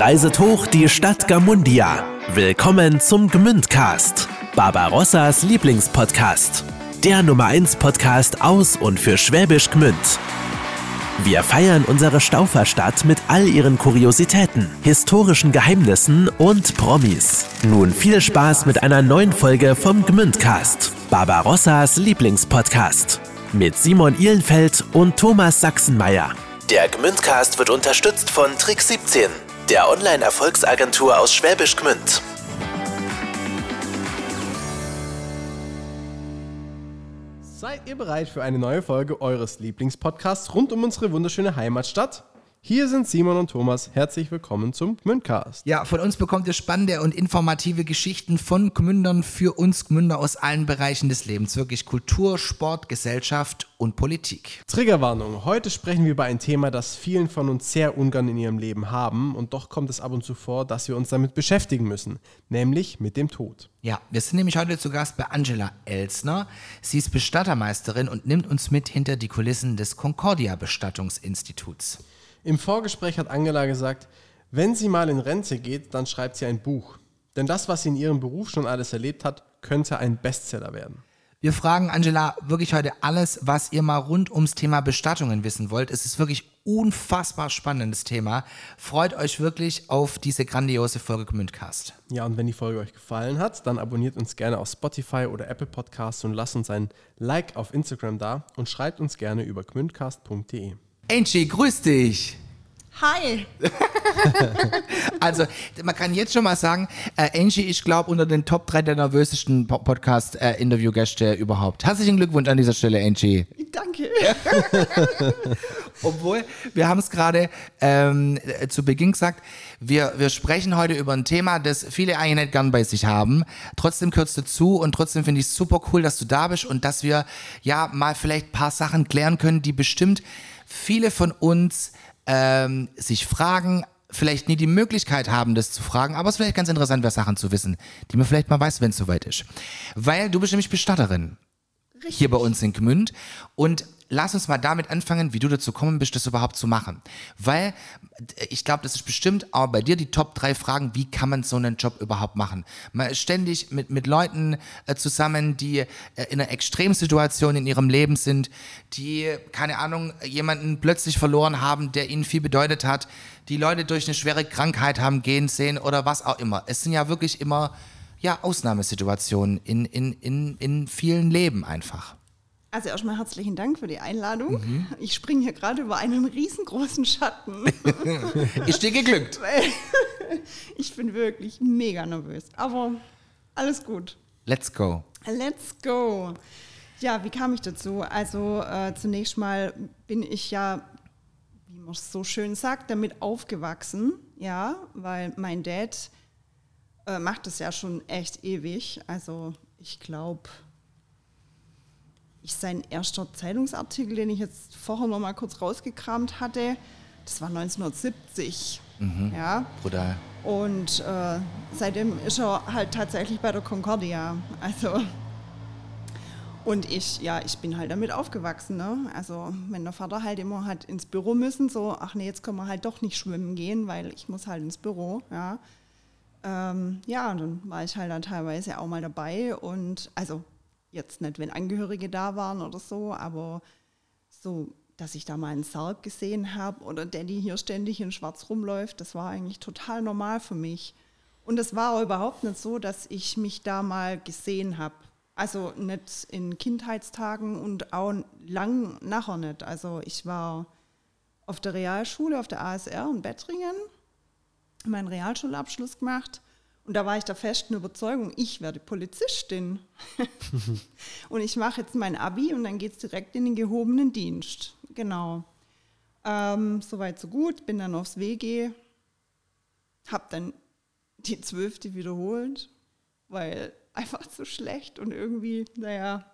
reiset hoch die Stadt Gamundia. Willkommen zum Gmündcast, Barbarossas Lieblingspodcast. Der Nummer 1 Podcast aus und für Schwäbisch Gmünd. Wir feiern unsere Stauferstadt mit all ihren Kuriositäten, historischen Geheimnissen und Promis. Nun viel Spaß mit einer neuen Folge vom Gmündcast, Barbarossas Lieblingspodcast. Mit Simon Ihlenfeld und Thomas Sachsenmeier. Der Gmündcast wird unterstützt von Trick 17, der Online-Erfolgsagentur aus Schwäbisch Gmünd. Seid ihr bereit für eine neue Folge eures Lieblingspodcasts rund um unsere wunderschöne Heimatstadt? Hier sind Simon und Thomas. Herzlich willkommen zum Gmündcast. Ja, von uns bekommt ihr spannende und informative Geschichten von Gmündern für uns Gmünder aus allen Bereichen des Lebens. Wirklich Kultur, Sport, Gesellschaft und Politik. Triggerwarnung. Heute sprechen wir über ein Thema, das vielen von uns sehr ungern in ihrem Leben haben und doch kommt es ab und zu vor, dass wir uns damit beschäftigen müssen, nämlich mit dem Tod. Ja, wir sind nämlich heute zu Gast bei Angela Elsner. Sie ist Bestattermeisterin und nimmt uns mit hinter die Kulissen des Concordia Bestattungsinstituts. Im Vorgespräch hat Angela gesagt, wenn sie mal in Rente geht, dann schreibt sie ein Buch. Denn das, was sie in ihrem Beruf schon alles erlebt hat, könnte ein Bestseller werden. Wir fragen Angela wirklich heute alles, was ihr mal rund ums Thema Bestattungen wissen wollt. Es ist wirklich unfassbar spannendes Thema. Freut euch wirklich auf diese grandiose Folge Gmündcast. Ja, und wenn die Folge euch gefallen hat, dann abonniert uns gerne auf Spotify oder Apple Podcasts und lasst uns ein Like auf Instagram da und schreibt uns gerne über gmündcast.de. Angie, grüß dich. Hi. Also, man kann jetzt schon mal sagen, äh, Angie, ich glaube, unter den Top 3 der nervösesten Po- Podcast-Interviewgäste überhaupt. Herzlichen Glückwunsch an dieser Stelle, Angie. Danke. Obwohl, wir haben es gerade ähm, äh, zu Beginn gesagt, wir, wir sprechen heute über ein Thema, das viele eigentlich nicht gern bei sich haben. Trotzdem kürzt du zu und trotzdem finde ich es super cool, dass du da bist und dass wir ja mal vielleicht ein paar Sachen klären können, die bestimmt viele von uns ähm, sich fragen, vielleicht nie die Möglichkeit haben, das zu fragen, aber es ist vielleicht ganz interessant wäre, Sachen zu wissen, die man vielleicht mal weiß, wenn es soweit ist. Weil du bist nämlich Bestatterin hier bei uns in Gmünd. Und lass uns mal damit anfangen, wie du dazu gekommen bist, das überhaupt zu machen. Weil ich glaube, das ist bestimmt auch bei dir die Top drei Fragen, wie kann man so einen Job überhaupt machen? Man ist ständig mit, mit Leuten äh, zusammen, die äh, in einer Extremsituation in ihrem Leben sind, die, keine Ahnung, jemanden plötzlich verloren haben, der ihnen viel bedeutet hat, die Leute durch eine schwere Krankheit haben gehen sehen oder was auch immer. Es sind ja wirklich immer ja, Ausnahmesituationen in, in, in, in vielen Leben einfach. Also erstmal herzlichen Dank für die Einladung. Mhm. Ich springe hier gerade über einen riesengroßen Schatten. Ist dir geglückt? ich bin wirklich mega nervös. Aber alles gut. Let's go. Let's go. Ja, wie kam ich dazu? Also äh, zunächst mal bin ich ja, wie man es so schön sagt, damit aufgewachsen. Ja, weil mein Dad äh, macht das ja schon echt ewig. Also ich glaube, ich sein erster Zeitungsartikel, den ich jetzt vorher noch mal kurz rausgekramt hatte, das war 1970. Ja, Bruder. und äh, seitdem ist er halt tatsächlich bei der Concordia. Also und ich, ja, ich bin halt damit aufgewachsen. Ne? Also wenn der Vater halt immer hat ins Büro müssen, so, ach nee, jetzt können wir halt doch nicht schwimmen gehen, weil ich muss halt ins Büro. Ja, ähm, ja und dann war ich halt dann teilweise auch mal dabei und also jetzt nicht, wenn Angehörige da waren oder so, aber so, dass ich da mal einen Sarg gesehen habe oder Daddy hier ständig in Schwarz rumläuft, das war eigentlich total normal für mich. Und es war auch überhaupt nicht so, dass ich mich da mal gesehen habe. Also nicht in Kindheitstagen und auch lang nachher nicht. Also ich war auf der Realschule, auf der ASR in Bettringen, meinen Realschulabschluss gemacht. Und da war ich der festen Überzeugung, ich werde Polizistin. und ich mache jetzt mein Abi und dann geht es direkt in den gehobenen Dienst. Genau. Ähm, Soweit, so gut. Bin dann aufs WG. Hab dann die zwölfte wiederholt, weil einfach zu schlecht und irgendwie, naja,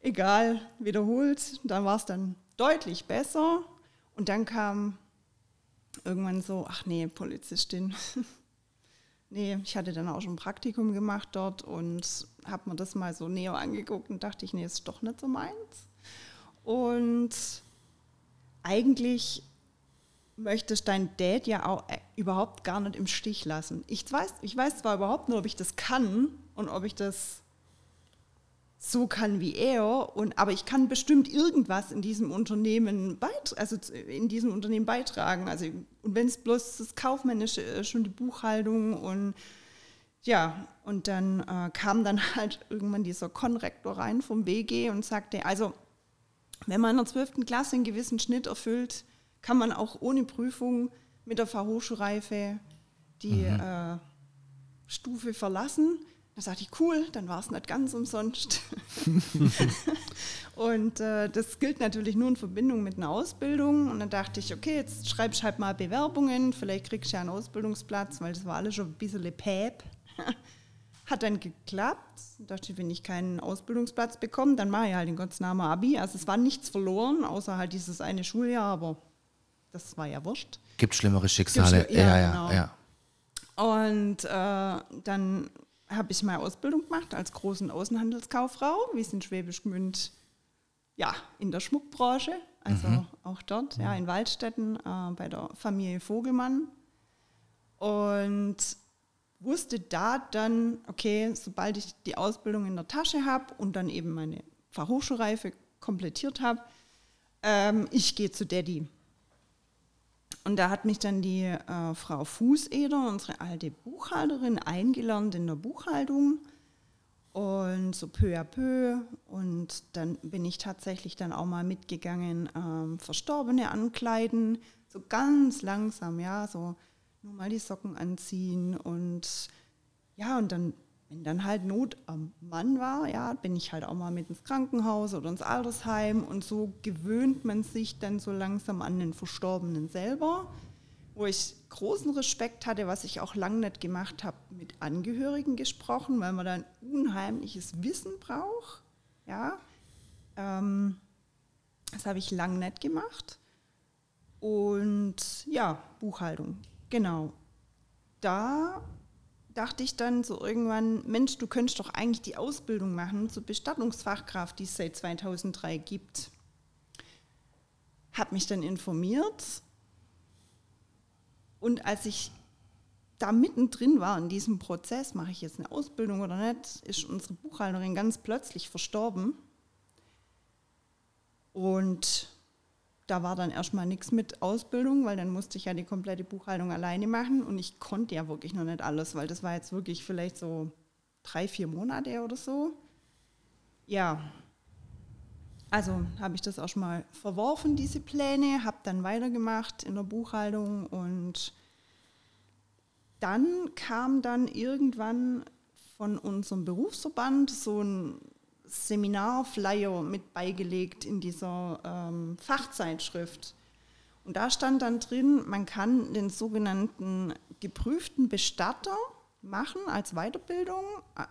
egal, wiederholt. Dann war es dann deutlich besser. Und dann kam irgendwann so, ach nee, Polizistin. nee, ich hatte dann auch schon ein Praktikum gemacht dort und habe mir das mal so näher angeguckt und dachte ich, nee, ist doch nicht so meins. Und eigentlich möchtest dein Dad ja auch äh, überhaupt gar nicht im Stich lassen. Ich weiß, ich weiß zwar überhaupt nur, ob ich das kann und ob ich das so kann wie er, und, aber ich kann bestimmt irgendwas in diesem Unternehmen beit also in diesem Unternehmen beitragen. Also, und wenn es bloß das Kaufmännische ist, schon die Buchhaltung und ja, und dann äh, kam dann halt irgendwann dieser Konrektor rein vom BG und sagte, also wenn man in der 12. Klasse einen gewissen Schnitt erfüllt, kann man auch ohne Prüfung mit der Fachhochschulreife die mhm. äh, Stufe verlassen. Da sagte ich, cool, dann war es nicht ganz umsonst. und äh, das gilt natürlich nur in Verbindung mit einer Ausbildung. Und dann dachte ich, okay, jetzt schreibst halt mal Bewerbungen, vielleicht kriegst du ja einen Ausbildungsplatz, weil das war alles schon ein bisschen Päp. Hat dann geklappt. Da dachte ich, wenn ich keinen Ausbildungsplatz bekomme, dann mache ich halt in Gottes Namen Abi. Also es war nichts verloren, außer halt dieses eine Schuljahr, aber das war ja wurscht. Gibt schlimmere Schicksale. Gibt, ja, ja, genau. ja. Und äh, dann habe ich meine Ausbildung gemacht als großen Außenhandelskauffrau, wie es in Schwäbisch Gmünd, ja, in der Schmuckbranche, also mhm. auch dort, ja, in Waldstätten äh, bei der Familie Vogelmann. Und wusste da dann, okay, sobald ich die Ausbildung in der Tasche habe und dann eben meine Fachhochschulreife komplettiert habe, ähm, ich gehe zu Daddy. Und da hat mich dann die äh, Frau Fußeder, unsere alte Buchhalterin, eingelernt in der Buchhaltung. Und so peu à peu. Und dann bin ich tatsächlich dann auch mal mitgegangen, ähm, Verstorbene ankleiden. So ganz langsam, ja, so nur mal die Socken anziehen und ja, und dann, wenn dann halt Not am Mann war, ja, bin ich halt auch mal mit ins Krankenhaus oder ins Altersheim und so gewöhnt man sich dann so langsam an den Verstorbenen selber, wo ich großen Respekt hatte, was ich auch lange nicht gemacht habe, mit Angehörigen gesprochen, weil man dann unheimliches Wissen braucht, ja. Ähm, das habe ich lange nicht gemacht. Und ja, Buchhaltung Genau. Da dachte ich dann so irgendwann, Mensch, du könntest doch eigentlich die Ausbildung machen zur Bestattungsfachkraft, die es seit 2003 gibt. Hab mich dann informiert und als ich da mittendrin war in diesem Prozess, mache ich jetzt eine Ausbildung oder nicht, ist unsere Buchhalterin ganz plötzlich verstorben. Und da war dann erstmal nichts mit Ausbildung, weil dann musste ich ja die komplette Buchhaltung alleine machen und ich konnte ja wirklich noch nicht alles, weil das war jetzt wirklich vielleicht so drei, vier Monate oder so. Ja, also habe ich das erstmal verworfen, diese Pläne, habe dann weitergemacht in der Buchhaltung und dann kam dann irgendwann von unserem Berufsverband so ein Seminarflyer mit beigelegt in dieser ähm, Fachzeitschrift. Und da stand dann drin, man kann den sogenannten geprüften Bestatter machen als Weiterbildung.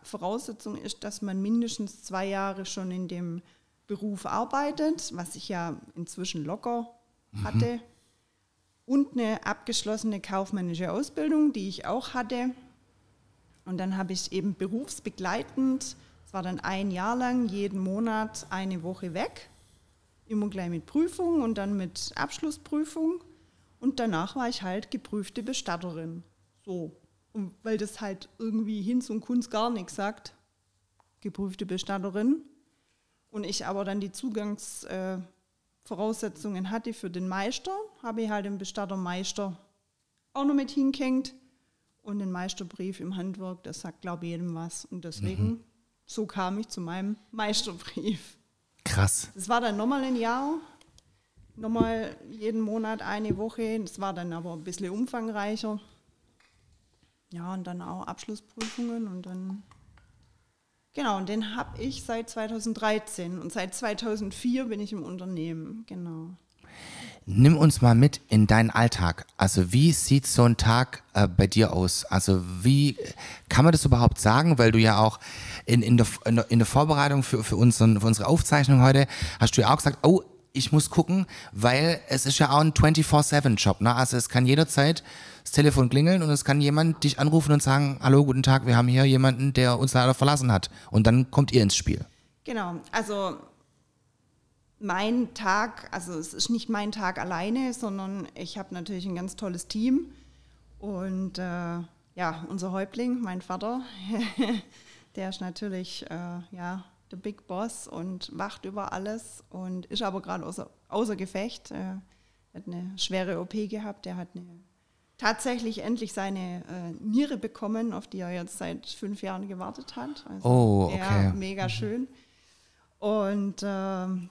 Voraussetzung ist, dass man mindestens zwei Jahre schon in dem Beruf arbeitet, was ich ja inzwischen locker mhm. hatte. Und eine abgeschlossene kaufmännische Ausbildung, die ich auch hatte. Und dann habe ich eben berufsbegleitend es war dann ein Jahr lang jeden Monat eine Woche weg, immer gleich mit Prüfung und dann mit Abschlussprüfung. Und danach war ich halt geprüfte Bestatterin. So. Und weil das halt irgendwie Hinz und Kunst gar nichts sagt, geprüfte Bestatterin. Und ich aber dann die Zugangsvoraussetzungen äh, hatte für den Meister, habe ich halt den Bestattermeister auch noch mit hingehängt. Und den Meisterbrief im Handwerk, das sagt, glaube ich, jedem was. Und deswegen mhm so kam ich zu meinem Meisterbrief. Krass. Das war dann nochmal ein Jahr, nochmal jeden Monat eine Woche. Das war dann aber ein bisschen umfangreicher. Ja, und dann auch Abschlussprüfungen und dann. Genau, und den habe ich seit 2013 und seit 2004 bin ich im Unternehmen, genau. Nimm uns mal mit in deinen Alltag. Also wie sieht so ein Tag äh, bei dir aus? Also wie kann man das überhaupt sagen? Weil du ja auch in, in, der, in der Vorbereitung für, für, unseren, für unsere Aufzeichnung heute hast du ja auch gesagt, oh, ich muss gucken, weil es ist ja auch ein 24-7-Job. Ne? Also es kann jederzeit das Telefon klingeln und es kann jemand dich anrufen und sagen, hallo, guten Tag, wir haben hier jemanden, der uns leider verlassen hat. Und dann kommt ihr ins Spiel. Genau, also mein Tag, also es ist nicht mein Tag alleine, sondern ich habe natürlich ein ganz tolles Team Und äh, ja, unser Häuptling, mein Vater, der ist natürlich äh, ja, der Big Boss und wacht über alles und ist aber gerade außer, außer Gefecht. Er hat eine schwere OP gehabt, er hat eine, tatsächlich endlich seine äh, Niere bekommen, auf die er jetzt seit fünf Jahren gewartet hat. Also, Oh, okay. Ja, mega schön. Und ähm,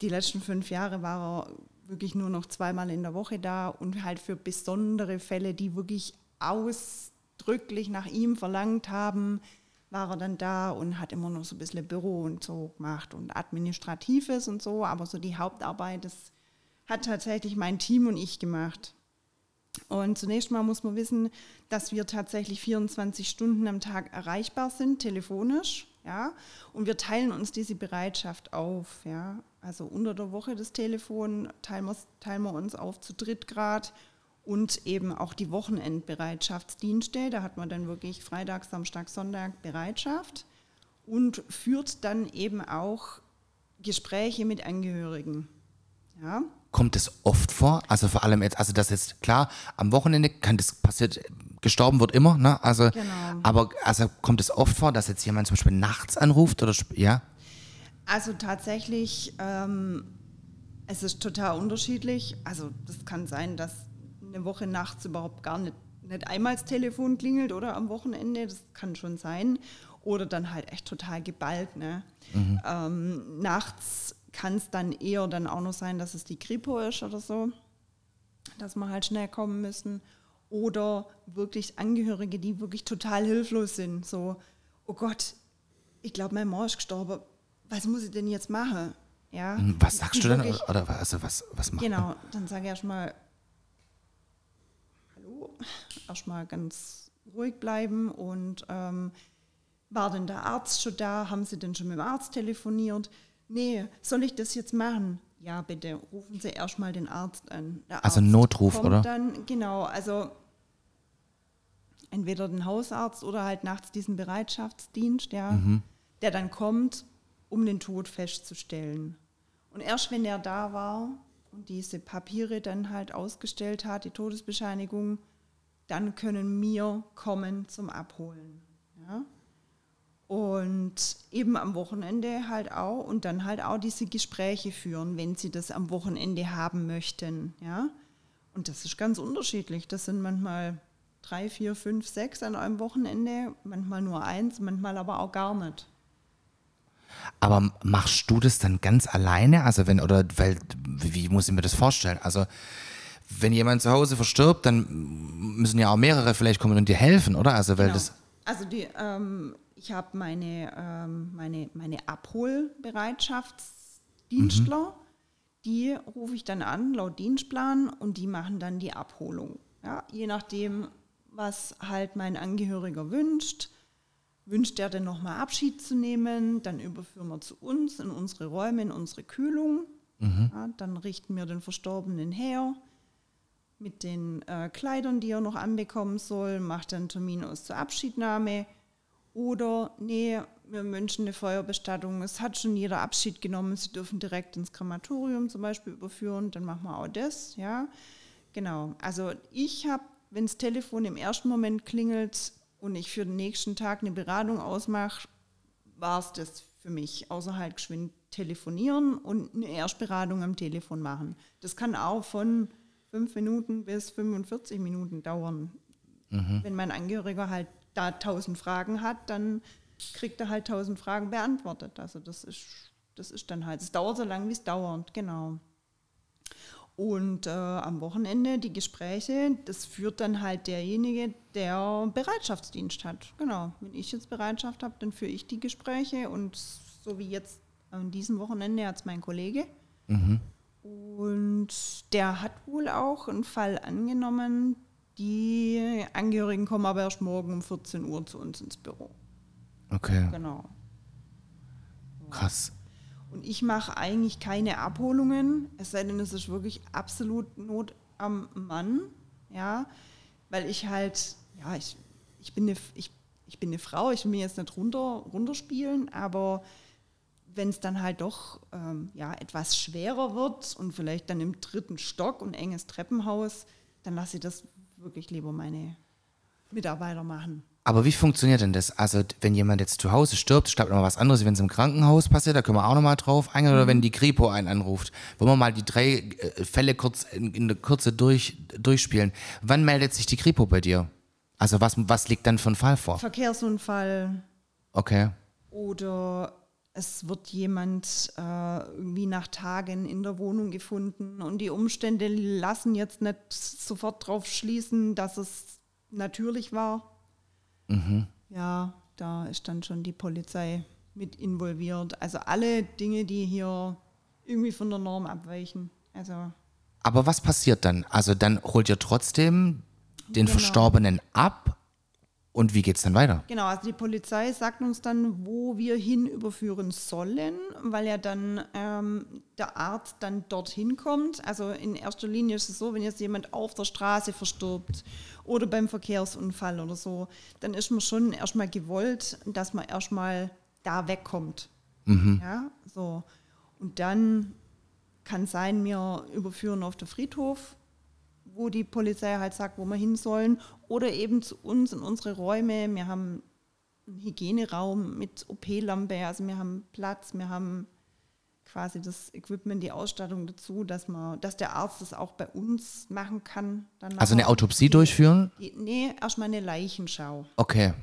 die letzten fünf Jahre war er wirklich nur noch zweimal in der Woche da und halt für besondere Fälle, die wirklich ausdrücklich nach ihm verlangt haben, war er dann da und hat immer noch so ein bisschen Büro und so gemacht und Administratives und so, aber so die Hauptarbeit, das hat tatsächlich mein Team und ich gemacht. Und zunächst mal muss man wissen, dass wir tatsächlich 24 Stunden am Tag erreichbar sind, telefonisch. Ja, und wir teilen uns diese Bereitschaft auf. Ja, also unter der Woche das Telefon teilen wir, teilen wir uns auf zu dritt Grad und eben auch die Wochenendbereitschaftsdienste. Da hat man dann wirklich Freitag, Samstag, Sonntag Bereitschaft und führt dann eben auch Gespräche mit Angehörigen. Ja, Kommt es oft vor? Also vor allem jetzt, also das jetzt klar, am Wochenende kann das passiert, gestorben wird immer, ne? Also, Genau. aber also kommt es oft vor, dass jetzt jemand zum Beispiel nachts anruft oder ja? Also tatsächlich, ähm, es ist total unterschiedlich. Also das kann sein, dass eine Woche nachts überhaupt gar nicht, nicht einmal das Telefon klingelt oder am Wochenende. Das kann schon sein. Oder dann halt echt total geballt. Ne? Ähm, nachts kann es dann eher dann auch noch sein, dass es die Kripo ist oder so, dass wir halt schnell kommen müssen. Oder wirklich Angehörige, die wirklich total hilflos sind. So, oh Gott, ich glaube, mein Mann ist gestorben. Was muss ich denn jetzt machen? Ja, Hm, Was sagst du denn? Oder also was, was macht man? Genau, dann sage ich erstmal, erstmal ganz ruhig bleiben und ähm, war denn der Arzt schon da? Haben Sie denn schon mit dem Arzt telefoniert? Nee, soll ich das jetzt machen? Ja, bitte, rufen Sie erstmal den Arzt an. Der Also Arzt Notruf, oder? Dann, genau, also entweder den Hausarzt oder halt nachts diesen Bereitschaftsdienst, ja, Mhm. der dann kommt, um den Tod festzustellen. Und erst wenn er da war und diese Papiere dann halt ausgestellt hat, die Todesbescheinigung, dann können wir kommen zum Abholen. Ja? Und eben am Wochenende halt auch und dann halt auch diese Gespräche führen, wenn sie das am Wochenende haben möchten. Ja? Und das ist ganz unterschiedlich. Das sind manchmal drei, vier, fünf, sechs an einem Wochenende, manchmal nur eins, manchmal aber auch gar nicht. Aber machst du das dann ganz alleine? Also wenn, oder weil, wie muss ich mir das vorstellen? Also wenn jemand zu Hause verstirbt, dann müssen ja auch mehrere vielleicht kommen und dir helfen, oder? Also weil Genau. das. Also die, ähm, ich habe meine, ähm, meine, meine Abholbereitschaftsdienstler, die rufe ich dann an, laut Dienstplan, und die machen dann die Abholung. Ja, je nachdem, was halt mein Angehöriger wünscht. Wünscht er denn nochmal Abschied zu nehmen, dann überführen wir zu uns in unsere Räume, in unsere Kühlung. Ja, dann richten wir den Verstorbenen her mit den äh, Kleidern, die er noch anbekommen soll, macht einen Termin aus zur Abschiednahme. Oder, nee, wir wünschen eine Feuerbestattung. Es hat schon jeder Abschied genommen. Sie dürfen direkt ins Krematorium zum Beispiel überführen. Dann machen wir auch das, ja. Genau. Also ich habe, wenn das Telefon im ersten Moment klingelt und ich für den nächsten Tag eine Beratung ausmache, war es das für mich. Außer halt geschwind telefonieren und eine Erstberatung am Telefon machen. Das kann auch von fünf Minuten bis 45 Minuten dauern. Wenn mein Angehöriger halt da tausend Fragen hat, dann kriegt er halt tausend Fragen beantwortet. Also das ist, das ist dann halt, es dauert so lange, wie es dauert, genau. Und äh, am Wochenende die Gespräche, das führt dann halt derjenige, der Bereitschaftsdienst hat. Genau. Wenn ich jetzt Bereitschaft habe, dann führe ich die Gespräche und so wie jetzt an diesem Wochenende hat es mein Kollege. Und der hat wohl auch einen Fall angenommen. Die Angehörigen kommen aber erst morgen um 14 Uhr zu uns ins Büro. Okay, Genau. krass. Und ich mache eigentlich keine Abholungen, es sei denn, es ist wirklich absolut Not am Mann, ja, weil ich halt, ja, ich, ich, bin, eine, ich, ich bin eine Frau, ich will mir jetzt nicht runter, runterspielen, aber wenn es dann halt doch ähm, ja, etwas schwerer wird und vielleicht dann im dritten Stock und enges Treppenhaus, dann lasse ich das wirklich lieber meine Mitarbeiter machen. Aber wie funktioniert denn das? Also, wenn jemand jetzt zu Hause stirbt, glaube immer was anderes, wenn es im Krankenhaus passiert, da können wir auch nochmal drauf eingehen, oder wenn die Kripo einen anruft. Wollen wir mal die drei äh, Fälle kurz in, in der Kürze durch, durchspielen. Wann meldet sich die Kripo bei dir? Also, was, was liegt dann für ein Fall vor? Verkehrsunfall Okay. oder es wird jemand äh, irgendwie nach Tagen in der Wohnung gefunden und die Umstände lassen jetzt nicht sofort drauf schließen, dass es natürlich war. Ja, da ist dann schon die Polizei mit involviert. Also alle Dinge, die hier irgendwie von der Norm abweichen. Also Aber was passiert dann? Also, dann holt ihr trotzdem den Genau. Verstorbenen ab und wie geht's dann weiter? Genau, also die Polizei sagt uns dann, wo wir hin überführen sollen, weil ja dann ähm, der Arzt dann dorthin kommt. Also in erster Linie ist es so, wenn jetzt jemand auf der Straße verstirbt oder beim Verkehrsunfall oder so, dann ist man schon erstmal gewollt, dass man erstmal da wegkommt. Ja, so. Und dann kann sein, wir überführen auf den Friedhof, wo die Polizei halt sagt, wo wir hin sollen, oder eben zu uns in unsere Räume. Wir haben einen Hygieneraum mit OP-Lampe, also wir haben Platz, wir haben quasi das Equipment, die Ausstattung dazu, dass man, dass der Arzt das auch bei uns machen kann. Also eine. Autopsie durchführen? Die, nee, erstmal eine Leichenschau. Okay.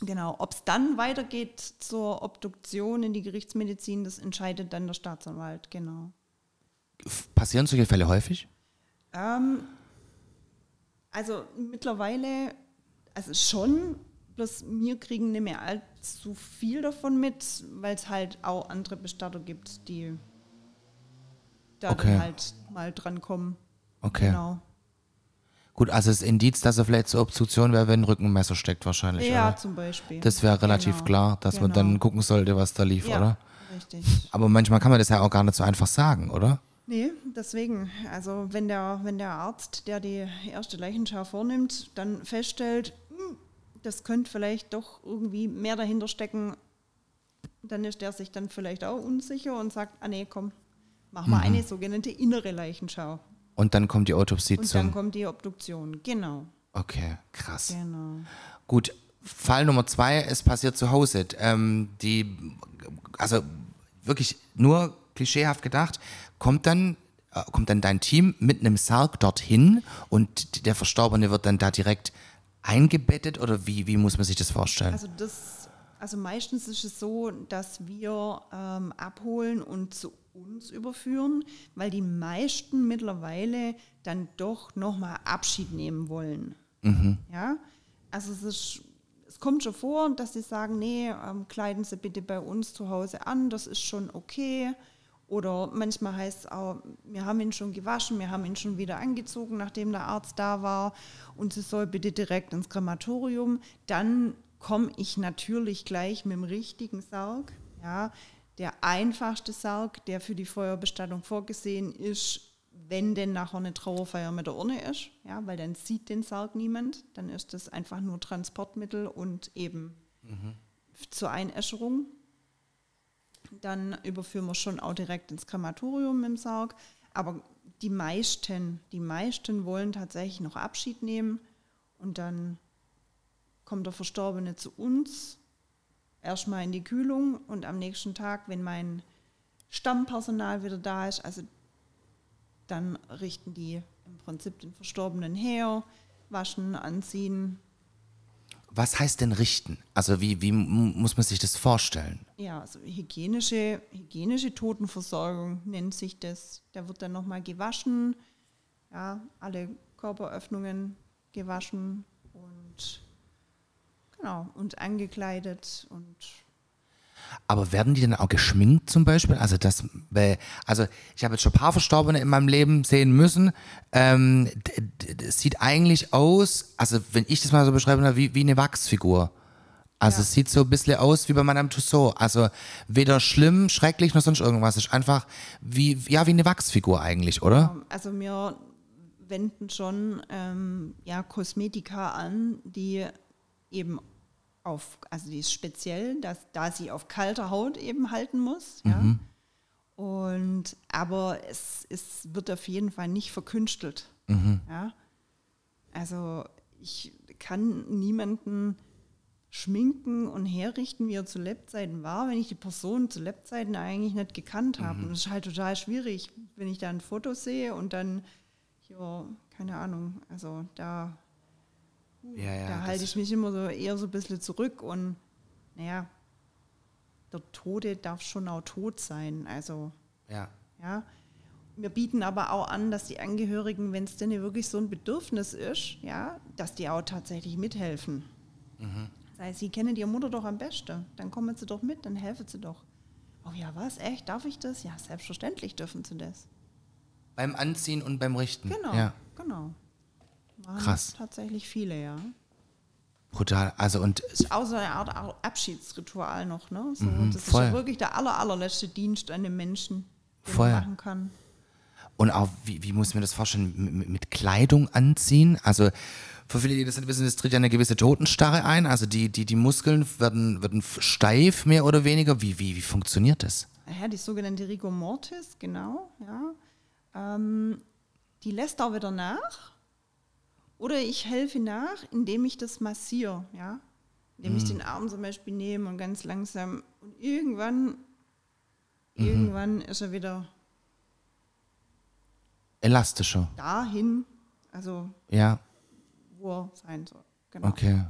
Genau. Ob es dann weitergeht zur Obduktion in die Gerichtsmedizin, das entscheidet dann der Staatsanwalt, genau. Passieren solche Fälle häufig? Ähm, also mittlerweile, also schon, bloß wir kriegen nicht mehr allzu viel davon mit, weil es halt auch andere Bestatter gibt, die da Okay. dann halt mal dran kommen. Okay. Genau. Gut, also das Indiz, dass er vielleicht zur Obstruktion wäre, wenn ein Rückenmesser steckt wahrscheinlich, Ja, oder? zum Beispiel. Das wäre relativ Genau, klar, dass man genau. dann gucken sollte, was da lief, ja, oder? Richtig. Aber manchmal kann man das ja auch gar nicht so einfach sagen, oder? Nee, deswegen. Also wenn der, wenn der Arzt, der die erste Leichenschau vornimmt, dann feststellt, hm, das könnte vielleicht doch irgendwie mehr dahinter stecken, dann ist der sich dann vielleicht auch unsicher und sagt, ah nee, komm, mach mal eine sogenannte innere Leichenschau. Und dann kommt die Autopsie Und zum. dann kommt die Obduktion. Genau, okay, krass. genau. Gut, Fall Nummer zwei, es passiert zu Hause. Ähm, die, also wirklich nur klischeehaft gedacht, kommt dann, äh, kommt dann dein Team mit einem Sarg dorthin und der Verstorbene wird dann da direkt eingebettet oder wie, wie muss man sich das vorstellen? Also das, also meistens ist es so, dass wir ähm, abholen und zu uns überführen, weil die meisten mittlerweile dann doch nochmal Abschied nehmen wollen. Ja, also es ist, es kommt schon vor, dass sie sagen, nee, ähm, kleiden Sie bitte bei uns zu Hause an, das ist schon okay. Oder manchmal heißt es auch, wir haben ihn schon gewaschen, wir haben ihn schon wieder angezogen, nachdem der Arzt da war und sie soll bitte direkt ins Krematorium. Dann komme ich natürlich gleich mit dem richtigen Sarg. Ja, der einfachste Sarg, der für die Feuerbestattung vorgesehen ist, wenn denn nachher eine Trauerfeier mit der Urne ist, ja, weil dann sieht den Sarg niemand, dann ist das einfach nur Transportmittel und eben zur Einäscherung. Dann überführen wir schon auch direkt ins Krematorium im Sarg. Aber die meisten, die meisten wollen tatsächlich noch Abschied nehmen und dann kommt der Verstorbene zu uns, erstmal in die Kühlung und am nächsten Tag, wenn mein Stammpersonal wieder da ist, also dann richten die im Prinzip den Verstorbenen her, waschen, anziehen. Was heißt denn richten? Also wie, wie muss man sich das vorstellen? Ja, also hygienische, hygienische Totenversorgung nennt sich das. Da wird dann nochmal gewaschen, ja, alle Körperöffnungen gewaschen und genau, und angekleidet und Aber werden die dann auch geschminkt zum Beispiel? Also das, also ich habe jetzt schon ein paar Verstorbene in meinem Leben sehen müssen. Ähm, das sieht eigentlich aus, also wenn ich das mal so beschreibe, wie, wie eine Wachsfigur. Also Ja. es sieht so ein bisschen aus wie bei Madame Tussauds. Also weder schlimm, schrecklich noch sonst irgendwas. Es ist einfach wie, ja, wie eine Wachsfigur eigentlich, oder? Also wir wenden schon ähm, ja, Kosmetika an, die eben auf, also die ist speziell, dass, da sie auf kalter Haut eben halten muss. Ja. Und aber es, es wird auf jeden Fall nicht verkünstelt. Ja. Also ich kann niemanden schminken und herrichten, wie er zu Lebzeiten war, wenn ich die Person zu Lebzeiten eigentlich nicht gekannt habe. Und das ist halt total schwierig, wenn ich da ein Foto sehe und dann, ja, keine Ahnung, also da, Ja, ja. da halte ich mich immer so eher so ein bisschen zurück und naja, der Tote darf schon auch tot sein. Also ja. ja. Wir bieten aber auch an, dass die Angehörigen, wenn es denn wirklich so ein Bedürfnis ist, ja, dass die auch tatsächlich mithelfen. Das heißt, sie kennen ihre Mutter doch am besten. Dann kommen sie doch mit, dann helfen sie doch. Oh ja, was? Echt? Darf ich das? Ja, selbstverständlich dürfen sie das. Beim Anziehen und beim Richten. Genau, Ja, genau. Machen Krass. Tatsächlich viele, ja. brutal. Also und ist auch so eine Art Ar- Abschiedsritual noch, ne? So, Mhm, das voll. ist ja wirklich der aller, allerletzte Dienst an den Menschen, den Voll. man machen kann. Und auch, wie, wie muss mir das vorstellen, mit, mit Kleidung anziehen? Also für viele, die das nicht wissen, es tritt ja eine gewisse Totenstarre ein. Also die, die, die Muskeln werden, werden steif, mehr oder weniger. Wie, wie, wie funktioniert das? Ja, die sogenannte Rigor Mortis, genau. Ja. Ähm, die lässt auch wieder nach. Oder ich helfe nach, indem ich das massiere. Ja. Indem ich den Arm zum Beispiel nehme und ganz langsam. Und irgendwann, irgendwann ist er wieder Elastischer. dahin, also Ja, wo er sein soll. Genau. okay.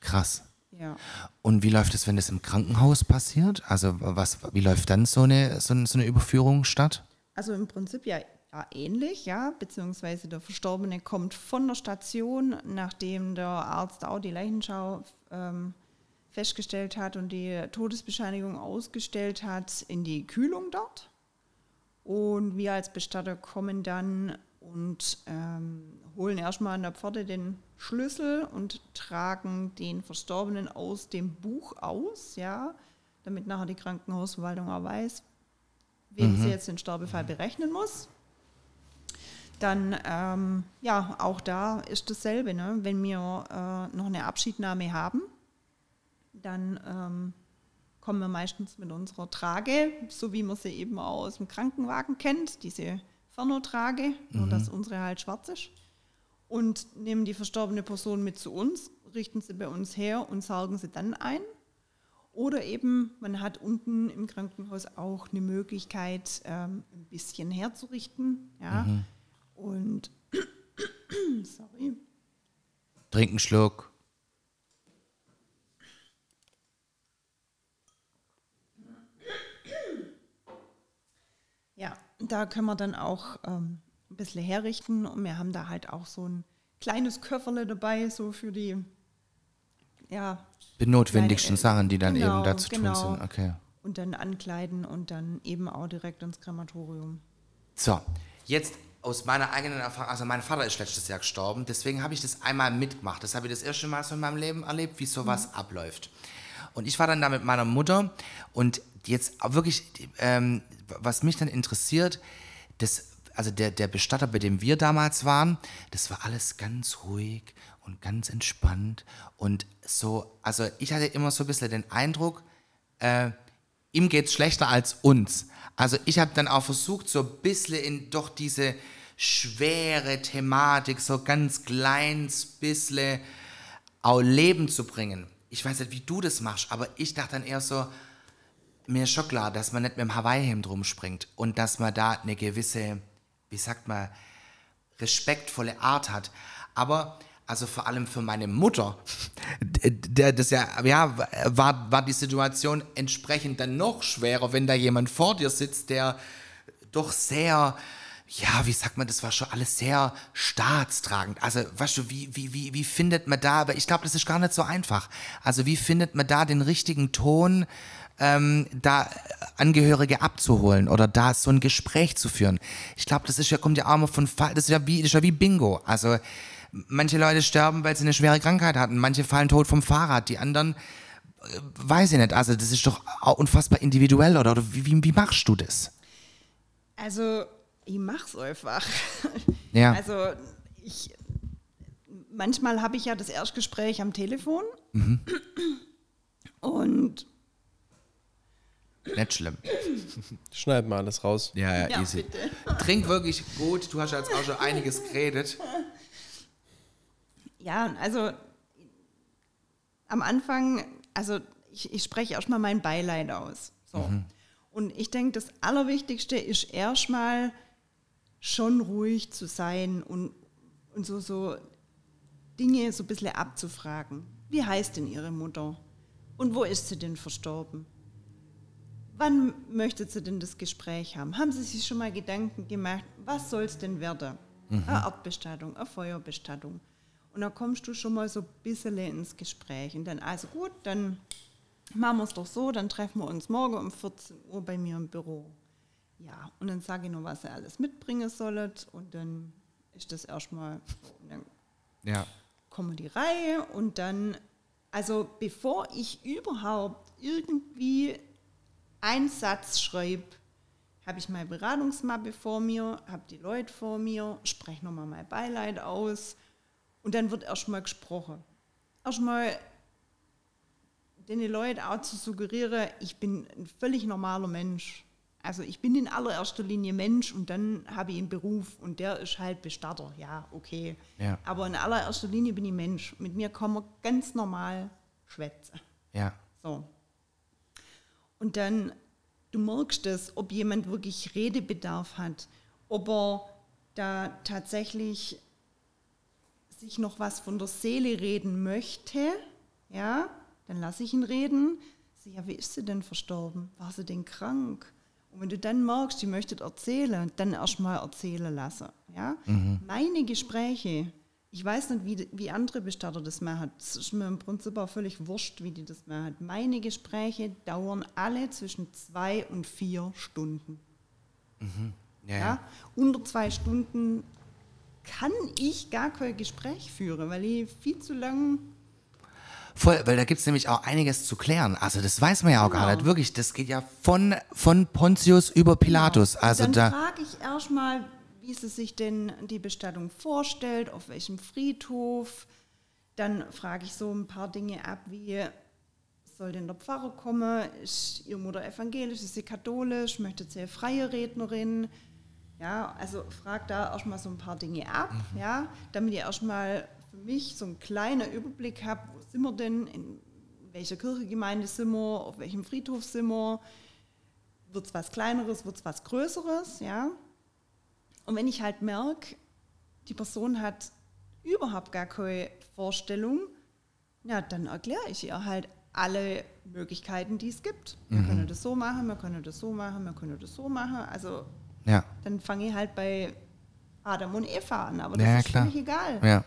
Krass. Ja. Und wie läuft es, wenn das im Krankenhaus passiert? Also was, wie läuft dann so eine, so eine, so eine Überführung statt? Also im Prinzip ja, ja ähnlich, ja, beziehungsweise der Verstorbene kommt von der Station, nachdem der Arzt auch die Leichenschau ähm, festgestellt hat und die Todesbescheinigung ausgestellt hat, in die Kühlung dort. Und wir als Bestatter kommen dann und ähm, holen erstmal an der Pforte den Schlüssel und tragen den Verstorbenen aus dem Buch aus, ja, damit nachher die Krankenhausverwaltung auch weiß, wem sie jetzt den Sterbefall berechnen muss. Dann, ähm, ja, auch da ist dasselbe. Ne? Wenn wir äh, noch eine Abschiednahme haben, dann ähm, kommen wir meistens mit unserer Trage, so wie man sie eben auch aus dem Krankenwagen kennt, diese Fernotrage, nur dass unsere halt schwarz ist. Und nehmen die verstorbene Person mit zu uns, richten sie bei uns her und saugen sie dann ein. Oder eben, man hat unten im Krankenhaus auch eine Möglichkeit, ähm, ein bisschen herzurichten. Ja? Und, sorry. Trink einen Schluck. Ja, da können wir dann auch ähm, ein bisschen herrichten und wir haben da halt auch so ein kleines Köfferle dabei, so für die, ja, Benotwendigsten Kleine, äh, Sachen, die dann genau, eben dazu tun genau. sind. Okay. und dann ankleiden und dann eben auch direkt ins Krematorium. So, jetzt aus meiner eigenen Erfahrung, also mein Vater ist letztes Jahr gestorben, deswegen habe ich das einmal mitgemacht. Das habe ich das erste Mal so in meinem Leben erlebt, wie sowas abläuft. Und ich war dann da mit meiner Mutter und jetzt wirklich, ähm, was mich dann interessiert, das, also der, der Bestatter, bei dem wir damals waren, das war alles ganz ruhig und ganz entspannt und so, also ich hatte immer so ein bisschen den Eindruck, äh, ihm geht's schlechter als uns. Also ich habe dann auch versucht, so ein bisschen in doch diese schwere Thematik, so ganz kleines bisschen auch Leben zu bringen. Ich weiß nicht, wie du das machst, aber ich dachte dann eher so, mir ist schon klar, dass man nicht mit dem Hawaii-Hemd rumspringt und dass man da eine gewisse, wie sagt man, respektvolle Art hat. Aber also vor allem für meine Mutter, der, das ja, ja, war, war die Situation entsprechend dann noch schwerer, wenn da jemand vor dir sitzt, der doch sehr, ja, wie sagt man, das war schon alles sehr staatstragend. Also, weißt du, wie, wie, wie, wie findet man da, aber ich glaube, das ist gar nicht so einfach. Also, wie findet man da den richtigen Ton, ähm, da Angehörige abzuholen oder da so ein Gespräch zu führen? Ich glaube, das ist ja, kommt ja auch immer von Fall, das ist ja wie, das ist ja wie Bingo. Also, manche Leute sterben, weil sie eine schwere Krankheit hatten, manche fallen tot vom Fahrrad, die anderen äh, weiß ich nicht. Also, das ist doch auch unfassbar individuell, oder? oder wie, wie, wie machst du das? Also, ich mach's einfach. Ja. Also, ich, manchmal habe ich ja das Erstgespräch am Telefon Mhm. und Nicht schlimm. Schneid mal alles raus. Ja, ja, Ja, easy. bitte. Trink wirklich gut. Du hast ja jetzt auch schon einiges geredet. Ja, also am Anfang, also ich, ich spreche erstmal mein Beileid aus. So. Und ich denke, das Allerwichtigste ist erstmal schon ruhig zu sein und, und so, so Dinge so ein bisschen abzufragen. Wie heißt denn Ihre Mutter? Und wo ist sie denn verstorben? Wann möchtet sie denn das Gespräch haben? Haben Sie sich schon mal Gedanken gemacht, was soll es denn werden? Eine Erdbestattung, eine Feuerbestattung. Und dann kommst du schon mal so ein bisschen ins Gespräch. Und dann, also gut, dann machen wir es doch so, dann treffen wir uns morgen um 14 Uhr bei mir im Büro. Ja, und dann sage ich noch, was ihr alles mitbringen sollt. Und dann ist das erstmal, dann Ja. kommen die Reihe und dann, also bevor ich überhaupt irgendwie einen Satz schreibe, habe ich meine Beratungsmappe vor mir, habe die Leute vor mir, spreche nochmal mein Beileid aus und dann wird erstmal gesprochen. Erstmal den Leuten auch zu suggerieren, ich bin ein völlig normaler Mensch. Also ich bin in allererster Linie Mensch und dann habe ich einen Beruf und der ist halt Bestatter. Ja, okay. Ja. Aber in allererster Linie bin ich Mensch. Mit mir kann man ganz normal schwätzen. Ja. So. Und dann, du merkst es, ob jemand wirklich Redebedarf hat, ob er da tatsächlich sich noch was von der Seele reden möchte, ja, dann lasse ich ihn reden. Sag, ja, wie ist sie denn verstorben? War sie denn krank? Und wenn du dann merkst, die möchte erzählen, dann erstmal erzählen lassen. Ja? Meine Gespräche, ich weiß nicht, wie, wie andere Bestatter das machen. Es ist mir im Prinzip auch völlig wurscht, wie die das machen. Meine Gespräche dauern alle zwischen zwei und vier Stunden. Ja. Ja? ja. Unter zwei Stunden kann ich gar kein Gespräch führen, weil ich viel zu lang. Voll, weil da gibt es nämlich auch einiges zu klären. Also das weiß man ja auch gar Genau. nicht. Wirklich, das geht ja von, von Pontius über Pilatus. Also dann da. frage ich erstmal, wie sie sich denn die Bestattung vorstellt, auf welchem Friedhof. Dann frage ich so ein paar Dinge ab, wie soll denn der Pfarrer kommen? Ist ihre Mutter evangelisch, ist sie katholisch? Möchte sie eine freie Rednerin? Ja, also frag da erstmal so ein paar Dinge ab, ja, damit ich erstmal für mich so einen kleinen Überblick habe, wo sind wir denn, in welcher Kirchengemeinde sind wir, auf welchem Friedhof sind wir, wird es was Kleineres, wird es was Größeres, ja. Und wenn ich halt merke, die Person hat überhaupt gar keine Vorstellung, ja, dann erkläre ich ihr halt alle Möglichkeiten, die es gibt. Wir können das so machen, wir können das so machen, wir können das so machen. Also Ja. dann fange ich halt bei Adam und Eva an, aber das Ja, ist klar. völlig egal. Ja.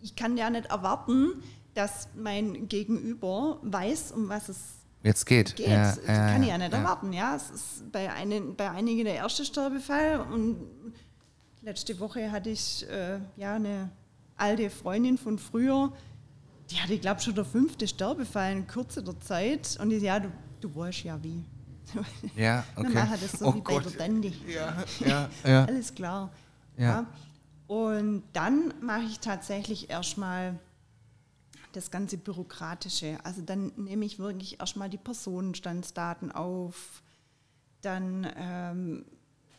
Ich kann ja nicht erwarten, dass mein Gegenüber weiß, um was es Jetzt geht. geht. Ja, das kann ich ja nicht erwarten. Ja, es ist bei, einen, bei einigen der erste Sterbefall und letzte Woche hatte ich äh, ja eine alte Freundin von früher, die hatte, glaube ich, schon der fünfte Sterbefall in Kürze der Zeit und die ja, du, du weißt ja wie. Ja, okay. Wir machen das so Oh wie bei Gott. der Dandy. Ja, ja, ja. Alles klar. Ja. Ja. Und dann mache ich tatsächlich erstmal das ganze Bürokratische. Also dann nehme ich wirklich erstmal die Personenstandsdaten auf. Dann ähm,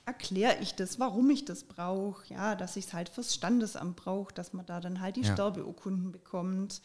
erkläre ich das, warum ich das brauche. Ja, dass ich es halt fürs Standesamt brauche, dass man da dann halt die Ja. Sterbeurkunden bekommt.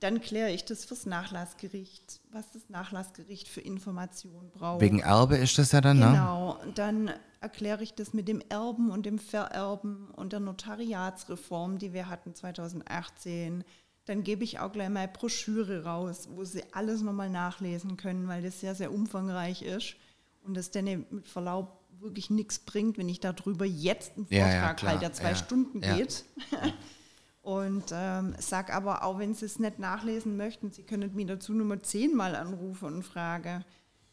Dann kläre ich das fürs Nachlassgericht, was das Nachlassgericht für Informationen braucht. Wegen Erbe ist das ja dann, ne? Genau, dann erkläre ich das mit dem Erben und dem Vererben und der Notariatsreform, die wir hatten 2018. Dann gebe ich auch gleich mal Broschüre raus, wo Sie alles nochmal nachlesen können, weil das sehr, sehr umfangreich ist und das dann mit Verlaub wirklich nichts bringt, wenn ich darüber jetzt einen Ja, Vortrag ja, klar. halte, der zwei Ja, Stunden ja. geht. Und ähm, sag aber auch, wenn Sie es nicht nachlesen möchten, Sie können mich dazu Nummer zehnmal anrufen und fragen.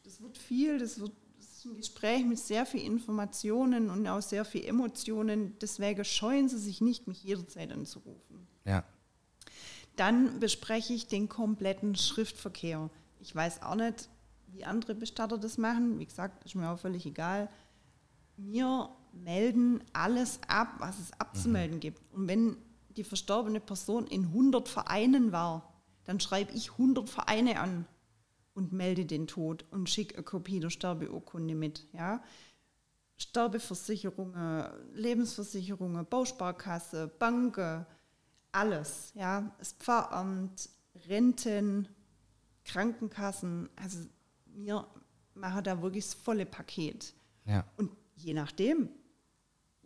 Das wird viel, das wird das ist ein Gespräch mit sehr viel Informationen und auch sehr viel Emotionen. Deswegen scheuen Sie sich nicht, mich jederzeit anzurufen. Ja. Dann bespreche ich den kompletten Schriftverkehr. Ich weiß auch nicht, wie andere Bestatter das machen. Wie gesagt, ist mir auch völlig egal. Wir melden alles ab, was es abzumelden gibt. Und wenn die verstorbene Person in 100 Vereinen war, dann schreibe ich 100 Vereine an und melde den Tod und schicke eine Kopie der Sterbeurkunde mit. Ja? Sterbeversicherungen, Lebensversicherungen, Bausparkasse, Banken, alles, ja. Das Pfarramt, Renten, Krankenkassen, also wir machen da wirklich das volle Paket. Ja. Und je nachdem,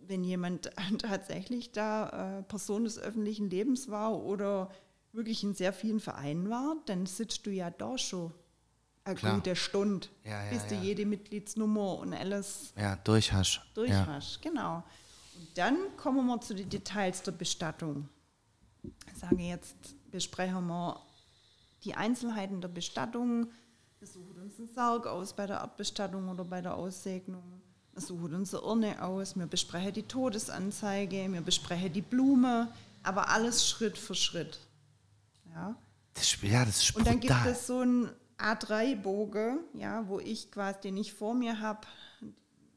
wenn jemand tatsächlich da äh, Person des öffentlichen Lebens war oder wirklich in sehr vielen Vereinen war, dann sitzt du ja da schon eine Klar. gute Stunde, Ja, ja, bis du ja. jede Mitgliedsnummer und alles Ja, durch hast. durch hast. Genau. Und dann kommen wir zu den Details der Bestattung. Ich sage jetzt, besprechen wir die Einzelheiten der Bestattung. Wir suchen uns einen Sarg aus bei der Erdbestattung oder bei der Aussegnung. Wir suchen unsere Urne aus. Wir besprechen die Todesanzeige. Wir besprechen die Blume. Aber alles Schritt für Schritt. Ja. Das, ja, das ist Und dann gibt es so einen A3-Bogen, ja, wo ich quasi, den ich vor mir habe,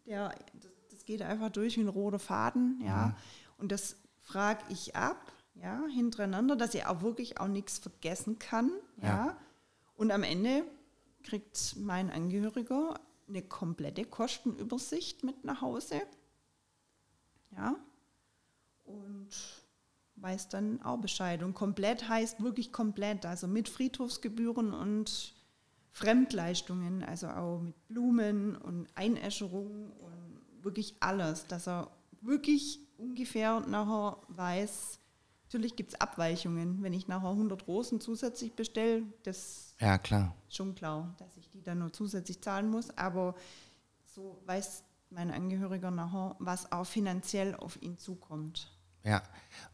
der, das, das geht einfach durch wie ein roter Faden, ja. Und das frage ich ab, ja, hintereinander, dass ich auch wirklich auch nichts vergessen kann, ja. Ja. Und am Ende kriegt mein Angehöriger eine komplette Kostenübersicht mit nach Hause, ja. Und weiß dann auch Bescheid. Und komplett heißt wirklich komplett, also mit Friedhofsgebühren und Fremdleistungen, also auch mit Blumen und Einäscherung und wirklich alles, dass er wirklich ungefähr nachher weiß, natürlich gibt es Abweichungen. Wenn ich nachher 100 Rosen zusätzlich bestelle, das ja, klar. ist schon klar, dass ich die dann nur zusätzlich zahlen muss, aber so weiß mein Angehöriger nachher, was auch finanziell auf ihn zukommt. Ja.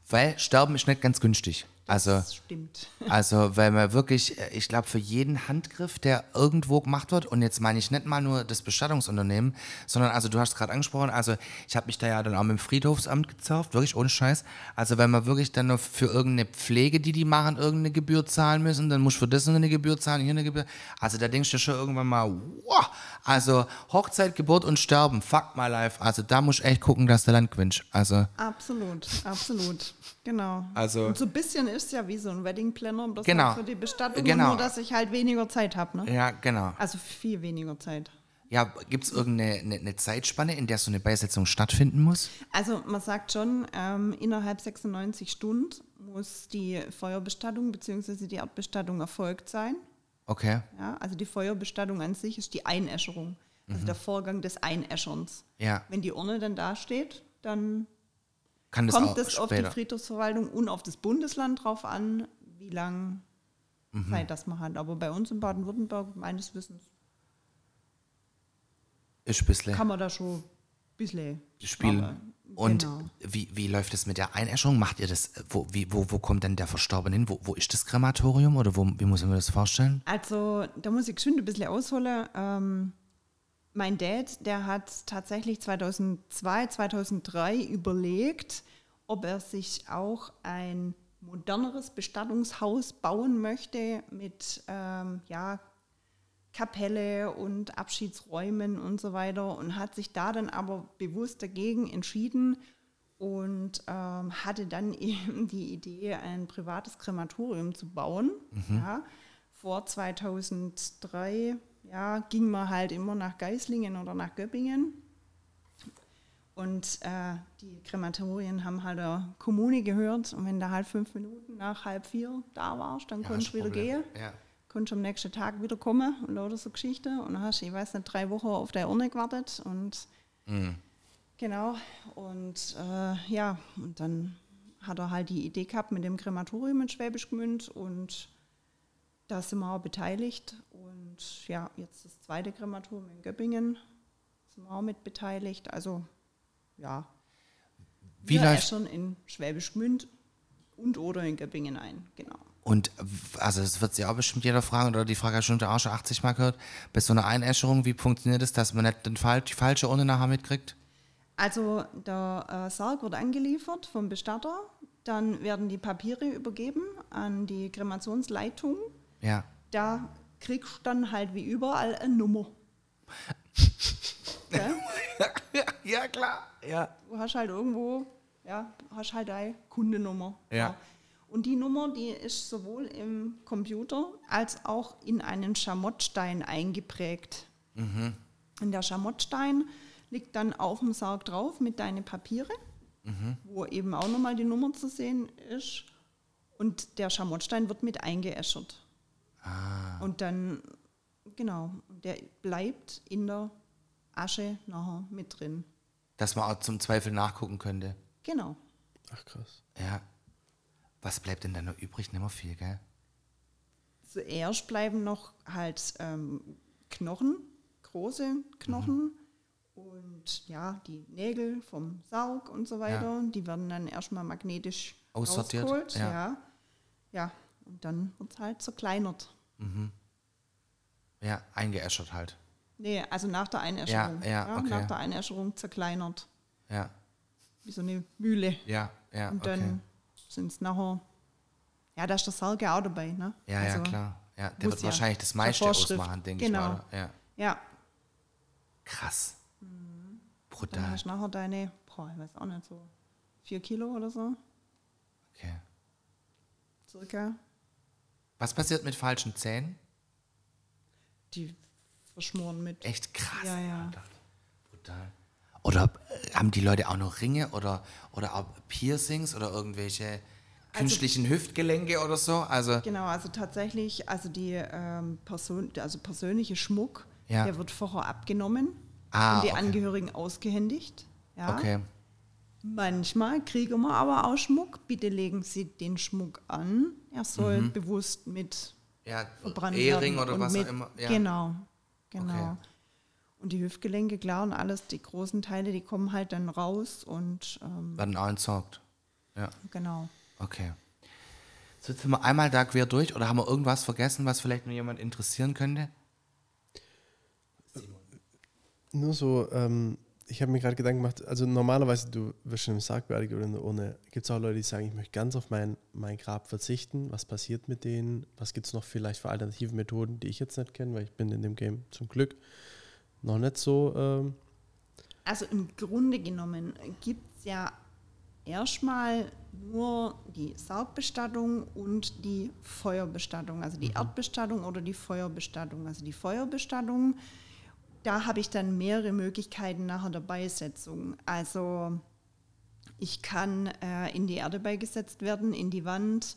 Weil Sterben ist nicht ganz günstig. Also, Das stimmt. also weil man wirklich, äh, ich glaube, für jeden Handgriff, der irgendwo gemacht wird, und jetzt meine ich nicht mal nur das Bestattungsunternehmen, sondern, also du hast gerade angesprochen, also ich habe mich da ja dann auch mit dem Friedhofsamt gezerft, wirklich ohne Scheiß. Also wenn man wirklich dann noch für irgendeine Pflege, die die machen, irgendeine Gebühr zahlen müssen, dann muss für das eine Gebühr zahlen, hier eine Gebühr. Also da denkst du schon irgendwann mal, wow, also Hochzeit, Geburt und Sterben, fuck my life. Also da musst du echt gucken, dass der Land gewinnt. Also Absolut, absolut. Genau. Also- Und so ein bisschen ist ja wie so ein Wedding Planner, bloß Genau. für die Bestattung, Genau. nur dass ich halt weniger Zeit habe. Ne? ja, genau. Also viel weniger Zeit. Ja, gibt es irgendeine eine, eine Zeitspanne, in der so eine Beisetzung stattfinden muss? Also man sagt schon, ähm, innerhalb 96 Stunden muss die Feuerbestattung bzw. die Erdbestattung erfolgt sein. Okay. Ja? Also die Feuerbestattung an sich ist die Einäscherung, also der Vorgang des Einäscherns. Mhm. Ja. Wenn die Urne dann dasteht, dann Kann das kommt es auf die? Friedhofsverwaltung und auf das Bundesland drauf an, wie lange Mhm. Zeit das man hat. Aber bei uns in Baden-Württemberg, meines Wissens, ist bisschen kann man da schon ein bisschen spielen. Und Genau. wie, wie läuft es mit der Einäscherung? Macht ihr das, wo, wie, wo, wo kommt denn der Verstorbene hin? Wo, wo ist das Krematorium oder wo, wie muss mir das vorstellen? Also, da muss ich schon ein bisschen ausholen. Ähm, mein Dad, der hat tatsächlich 2002, 2003 überlegt, ob er sich auch ein moderneres Bestattungshaus bauen möchte mit ähm, ja, Kapelle und Abschiedsräumen und so weiter und hat sich da dann aber bewusst dagegen entschieden und ähm, hatte dann eben die Idee, ein privates Krematorium zu bauen. Ja, vor 2003 ja, ging man halt immer nach Geislingen oder nach Göppingen. Und äh, die Krematorien haben halt der Kommune gehört. Und wenn du halt fünf Minuten nach halb vier da warst, dann konntest du wieder gehen Ja. konntest am nächsten Tag wieder kommen und lauter so Geschichte. Und dann hast du, ich weiß nicht, drei Wochen auf der Urne gewartet und genau. Und äh, ja, und dann hat er halt die Idee gehabt mit dem Krematorium in Schwäbisch Gmünd und da sind wir auch beteiligt. Und ja, jetzt das zweite Krematorium in Göppingen sind wir auch mit beteiligt. Also ja, Wie wir läuft, äschern in Schwäbisch Gmünd und oder in Göppingen ein, genau. und also das wird sich auch bestimmt jeder fragen, oder die Frage hat bestimmt auch schon 80 Mal gehört, bei so einer Einäscherung, wie funktioniert das, dass man nicht den Fall, die falsche Urne nachher mitkriegt? Also der äh, Sarg wird angeliefert vom Bestatter, dann werden die Papiere übergeben an die Kremationsleitung. Ja. Da kriegst du dann halt wie überall eine Nummer. Gell? ja, klar. Ja. Du hast halt irgendwo, ja, hast halt deine Kundennummer. Ja. Und die Nummer, die ist sowohl im Computer als auch in einen Schamottstein eingeprägt. Und der Schamottstein liegt dann auf dem Sarg drauf mit deinen Papiere, wo eben auch nochmal die Nummer zu sehen ist. Und der Schamottstein wird mit eingeäschert. Ah. Und dann, genau, der bleibt in der Asche nachher mit drin. Dass man auch zum Zweifel nachgucken könnte. Genau. Ach krass. Ja. Was bleibt denn da noch übrig? Nicht mehr viel, gell? Zuerst bleiben noch halt ähm, Knochen, große Knochen und ja, die Nägel vom Saug und so weiter. Die werden dann erstmal magnetisch Aussortiert, rausgeholt. ja. Ja. ja. Und dann wird es halt zerkleinert. Ja, eingeäschert halt. Nee, also nach der Einäscherung. ja, okay. Nach der Einäscherung zerkleinert. Ja, Wie so eine Mühle. ja, ja, Und okay. dann sind es nachher. Ja, da ist der Salge auch dabei, ne? Ja, ja, Also, klar. Ja, der wird ja. wahrscheinlich das meiste ausmachen, denke Genau. ich mal. Ja. Ja, Krass. dann Brutal. hast du nachher deine, boah, ich weiß auch nicht, so vier Kilo oder so, Okay. circa. Was passiert mit falschen Zähnen? Die verschmoren mit. Echt krass. Ja, ja. Alter. Brutal. Oder äh, haben die Leute auch noch Ringe oder, oder auch Piercings oder irgendwelche künstlichen Hüftgelenke oder so? Also, Genau, also tatsächlich, also die ähm, Person, also persönliche Schmuck, Ja. der wird vorher abgenommen Ah, und die okay. Angehörigen ausgehändigt. Ja. okay. Manchmal kriegen wir aber auch Schmuck. Bitte legen Sie den Schmuck an. Er soll Mhm. bewusst mit Ja, verbrannt Ehering werden oder und was mit, auch immer. Ja. Genau, genau. Okay. Und die Hüftgelenke, klar, und alles, die großen Teile, die kommen halt dann raus und ähm, Werden auch entsorgt. Ja, genau. okay. So, jetzt sind wir einmal da quer durch oder haben wir irgendwas vergessen, was vielleicht noch jemand interessieren könnte? Nur so, ähm, ich habe mir gerade Gedanken gemacht, also normalerweise, du wirst schon im Sarg beerdigt oder in der Urne. Gibt es auch Leute, die sagen, ich möchte ganz auf mein, mein Grab verzichten? Was passiert mit denen? Was gibt es noch vielleicht für alternative Methoden, die ich jetzt nicht kenne, weil ich bin in dem Game zum Glück noch nicht so. Ähm, Also im Grunde genommen gibt es ja erstmal nur die Sargbestattung und die Feuerbestattung, also die Erdbestattung oder die Feuerbestattung. Also die Feuerbestattung, da habe ich dann mehrere Möglichkeiten nachher der Beisetzung. Also ich kann äh, in die Erde beigesetzt werden, in die Wand,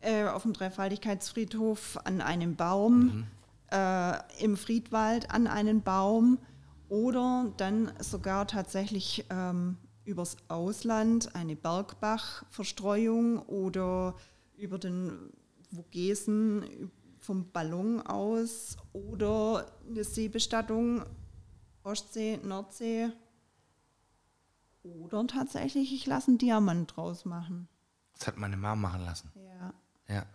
äh, auf dem Dreifaltigkeitsfriedhof an einem Baum, äh, im Friedwald an einen Baum oder dann sogar tatsächlich ähm, übers Ausland eine Bergbachverstreuung oder über den Vogesen vom Ballon aus oder eine Seebestattung, Ostsee, Nordsee. Oder tatsächlich, ich lasse einen Diamant draus machen. Das hat meine Mama machen lassen. Ja. Ja.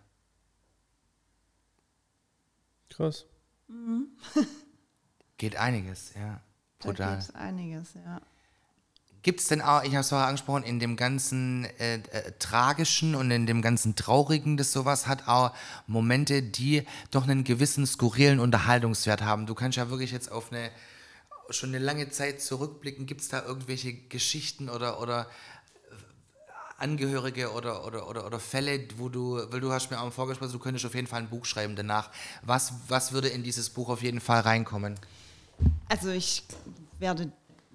krass. Geht einiges, ja. Da Brutal. geht einiges, ja. Gibt es denn auch, ich habe es vorher angesprochen, in dem ganzen äh, äh, Tragischen und in dem ganzen Traurigen, das sowas hat auch Momente, die doch einen gewissen skurrilen Unterhaltungswert haben. Du kannst ja wirklich jetzt auf eine schon eine lange Zeit zurückblicken. Gibt es da irgendwelche Geschichten oder, oder äh, Angehörige oder, oder, oder, oder Fälle, wo du, weil du hast mir auch im Vorgespräch, du könntest auf jeden Fall ein Buch schreiben danach. Was, was würde in dieses Buch auf jeden Fall reinkommen? Also ich werde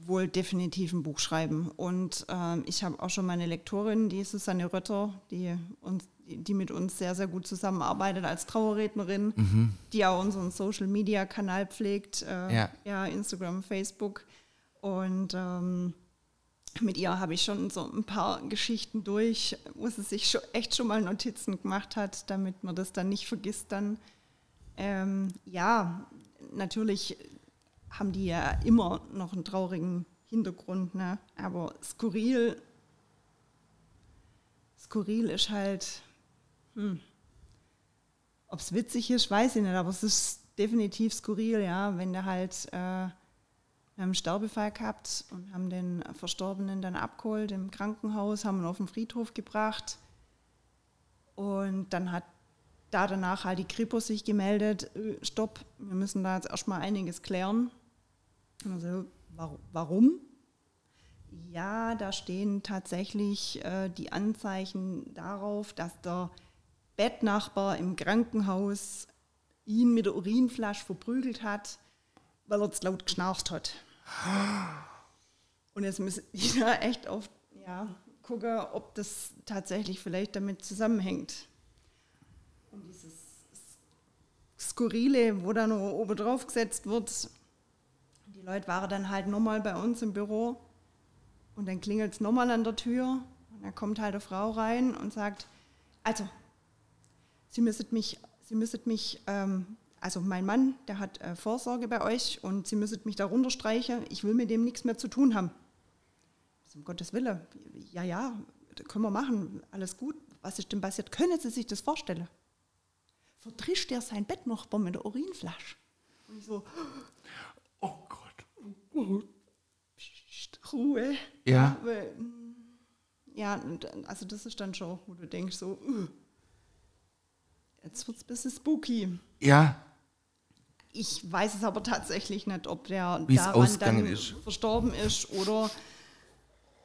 wohl definitiv ein Buch schreiben. Und ähm, ich habe auch schon meine Lektorin, die Susanne Rötter, die, uns, die mit uns sehr, sehr gut zusammenarbeitet als Trauerrednerin, die auch unseren Social-Media-Kanal pflegt, äh, Ja. ja. Instagram, Facebook. Und ähm, mit ihr habe ich schon so ein paar Geschichten durch, wo sie sich schon, echt schon mal Notizen gemacht hat, damit man das dann nicht vergisst dann. Ähm, ja, natürlich haben die ja immer noch einen traurigen Hintergrund, ne? aber skurril, skurril ist halt, hm. ob es witzig ist, weiß ich nicht, aber es ist definitiv skurril, ja, wenn der halt, äh, einen Sterbefall gehabt und haben den Verstorbenen dann abgeholt im Krankenhaus, haben ihn auf den Friedhof gebracht und dann hat da danach halt die Kripo sich gemeldet, äh, stopp, wir müssen da jetzt erstmal einiges klären. Also, warum? Ja, da stehen tatsächlich äh, die Anzeichen darauf, dass der Bettnachbar im Krankenhaus ihn mit der Urinflasche verprügelt hat, weil er zu laut geschnarcht hat. Und jetzt müssen die da echt auf ja, gucken, ob das tatsächlich vielleicht damit zusammenhängt. Und dieses Skurrile, wo dann noch oben drauf gesetzt wird, Leute waren dann halt nochmal bei uns im Büro und dann klingelt es nochmal an der Tür und da kommt halt eine Frau rein und sagt, also, Sie müsstet mich, Sie müsstet mich, ähm, also mein Mann, der hat äh, Vorsorge bei euch und Sie müsstet mich darunter streichen, ich will mit dem nichts mehr zu tun haben. Um Gottes Willen, ja, ja, können wir machen, alles gut. Was ist denn passiert? Können Sie sich das vorstellen? Verdrischt er sein Bett noch mit der Urinflasche? Und ich so, Oh Ruhe. Ja. Weil, mm, ja, also das ist dann schon, wo du denkst so, uh, jetzt wird es ein bisschen spooky. Ja. Ich weiß es aber tatsächlich nicht, ob der Wie es daran dann ist. verstorben ist oder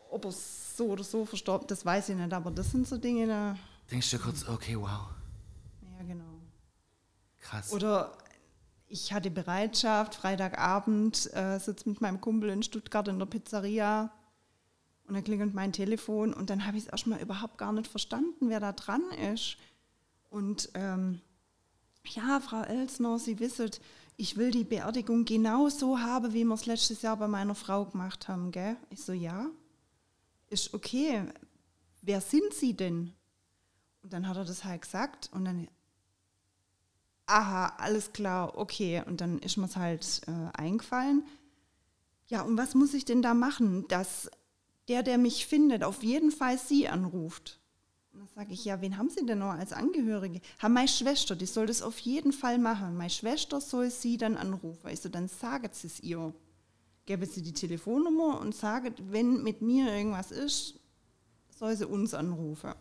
ob er so oder so verstorben das weiß ich nicht. Aber das sind so Dinge, da, Denkst du kurz, okay, wow. ja genau. Krass. Oder ich hatte Bereitschaft, Freitagabend äh, sitze mit meinem Kumpel in Stuttgart in der Pizzeria und dann klingelt mein Telefon und dann habe ich es erstmal überhaupt gar nicht verstanden, wer da dran ist. Und ähm, ja, Frau Elsner, Sie wissen, ich will die Beerdigung genau so haben, wie wir es letztes Jahr bei meiner Frau gemacht haben, gell? Ich so, ja, ist okay. Wer sind Sie denn? Und dann hat er das halt gesagt und dann aha, alles klar, okay. Und dann ist mir es halt äh, eingefallen. Ja, und was muss ich denn da machen, dass der, der mich findet, auf jeden Fall Sie anruft? Und dann sage ich, ja, wen haben Sie denn noch als Angehörige? Ha, meine Schwester, die soll das auf jeden Fall machen. Meine Schwester soll Sie dann anrufen. Ich so, dann sagen Sie es ihr. Gebe sie die Telefonnummer und sage, wenn mit mir irgendwas ist, soll sie uns anrufen.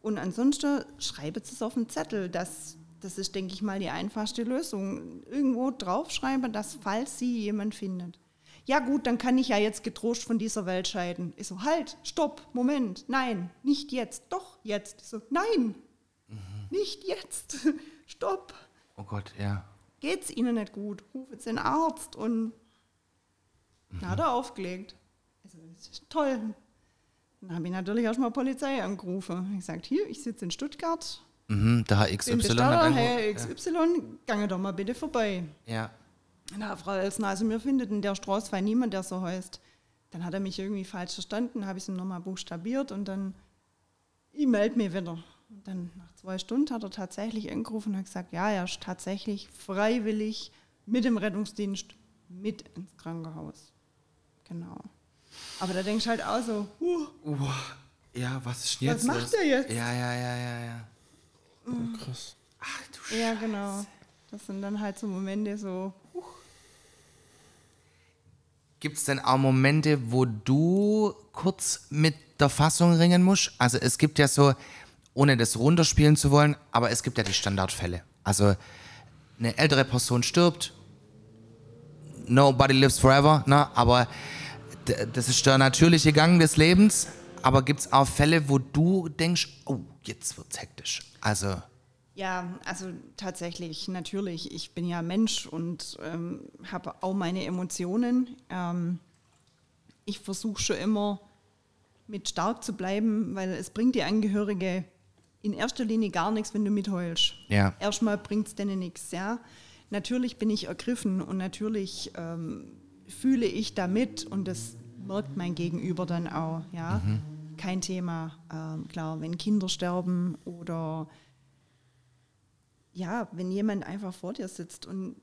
Und ansonsten schreibt es auf den Zettel. Das, das ist, denke ich mal, die einfachste Lösung. Irgendwo draufschreiben, dass falls sie jemand findet. Ja gut, dann kann ich ja jetzt getrost von dieser Welt scheiden. Ich so, halt, stopp, Moment, nein, nicht jetzt, doch jetzt. Ich so, nein, nicht jetzt, stopp. oh Gott, ja. Geht's Ihnen nicht gut? Rufen Sie den Arzt und dann hat er aufgelegt. Also, das ist toll. Dann habe ich natürlich erstmal Polizei angerufen. Ich gesagt, hier, ich sitze in Stuttgart, Mhm, der Herr XY. Bestatter, irgendwo- Herr XY, gange doch mal bitte vorbei. ja. Na, Frau Elsner, also mir findet in der Straße niemand, der so heißt. Dann hat er mich irgendwie falsch verstanden, habe ich es ihm nochmal buchstabiert und dann, ich melde mich wieder. Und dann nach zwei Stunden hat er tatsächlich angerufen und hat gesagt, ja, er ist tatsächlich freiwillig mit dem Rettungsdienst mit ins Krankenhaus. Genau. Aber da denkst du halt auch so, huh, Ja, was ist denn Was jetzt macht los? er jetzt? Ja, ja, ja, ja, ja. Krass. Ach du ja genau. Das sind dann halt so Momente so, Gibt es denn auch Momente, wo du kurz mit der Fassung ringen musst? Also es gibt ja so, ohne das runterspielen zu wollen, aber es gibt ja die Standardfälle. Also eine ältere Person stirbt, nobody lives forever, ne? aber das ist der natürliche Gang des Lebens. Aber gibt es auch Fälle, wo du denkst, oh, jetzt wird's hektisch. Also, Ja, also tatsächlich, natürlich. Ich bin ja Mensch und ähm, habe auch meine Emotionen. Ähm, ich versuche schon immer mit stark zu bleiben, weil es bringt die Angehörige in erster Linie gar nichts, wenn du mitheulst. Ja. Erstmal bringt es denen nichts, ja. Natürlich bin ich ergriffen und natürlich ähm, fühle ich damit und das merkt mein Gegenüber dann auch, ja. Kein Thema. Ähm, klar, wenn Kinder sterben oder ja, wenn jemand einfach vor dir sitzt und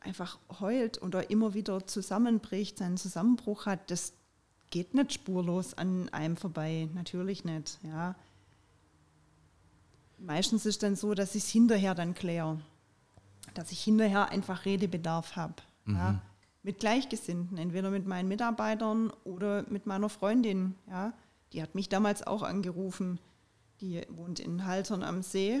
einfach heult oder immer wieder zusammenbricht, seinen Zusammenbruch hat, das geht nicht spurlos an einem vorbei, natürlich nicht, ja. Meistens ist dann so, dass ich es hinterher dann kläre, dass ich hinterher einfach Redebedarf habe, ja, mit Gleichgesinnten, entweder mit meinen Mitarbeitern oder mit meiner Freundin, ja. Die hat mich damals auch angerufen, die wohnt in Haltern am See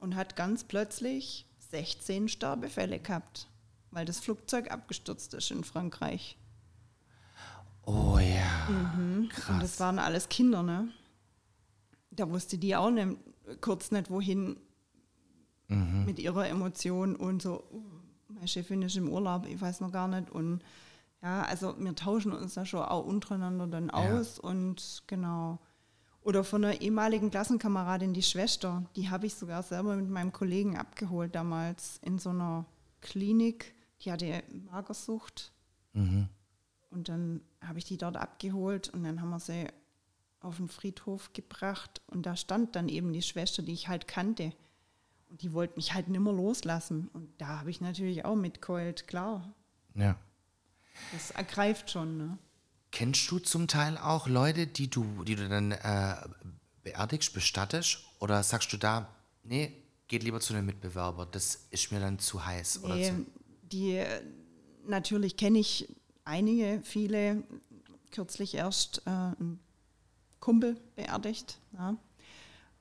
und hat ganz plötzlich 16 Sterbefälle gehabt, weil das Flugzeug abgestürzt ist in Frankreich. oh ja, Und das waren alles Kinder, ne? Da wusste die auch nicht, kurz nicht wohin mit ihrer Emotion und so, uh, meine Chefin ist im Urlaub, ich weiß noch gar nicht. Und Ja, also wir tauschen uns da schon auch untereinander dann Ja. aus und genau. Oder von einer ehemaligen Klassenkameradin, die Schwester, die habe ich sogar selber mit meinem Kollegen abgeholt damals in so einer Klinik. Die hatte Magersucht. Und dann habe ich die dort abgeholt und dann haben wir sie auf den Friedhof gebracht und da stand dann eben die Schwester, die ich halt kannte. Und die wollte mich halt nimmer loslassen. Und da habe ich natürlich auch mitgeheult, klar. Ja. Das ergreift schon, ne? Kennst du zum Teil auch Leute, die du, die du dann äh, beerdigst, bestattest? Oder sagst du da, nee, geht lieber zu einem Mitbewerber, das ist mir dann zu heiß? Oder Nee, zu, die äh, natürlich kenne ich einige, viele, kürzlich erst äh, ein Kumpel beerdigt. Ja.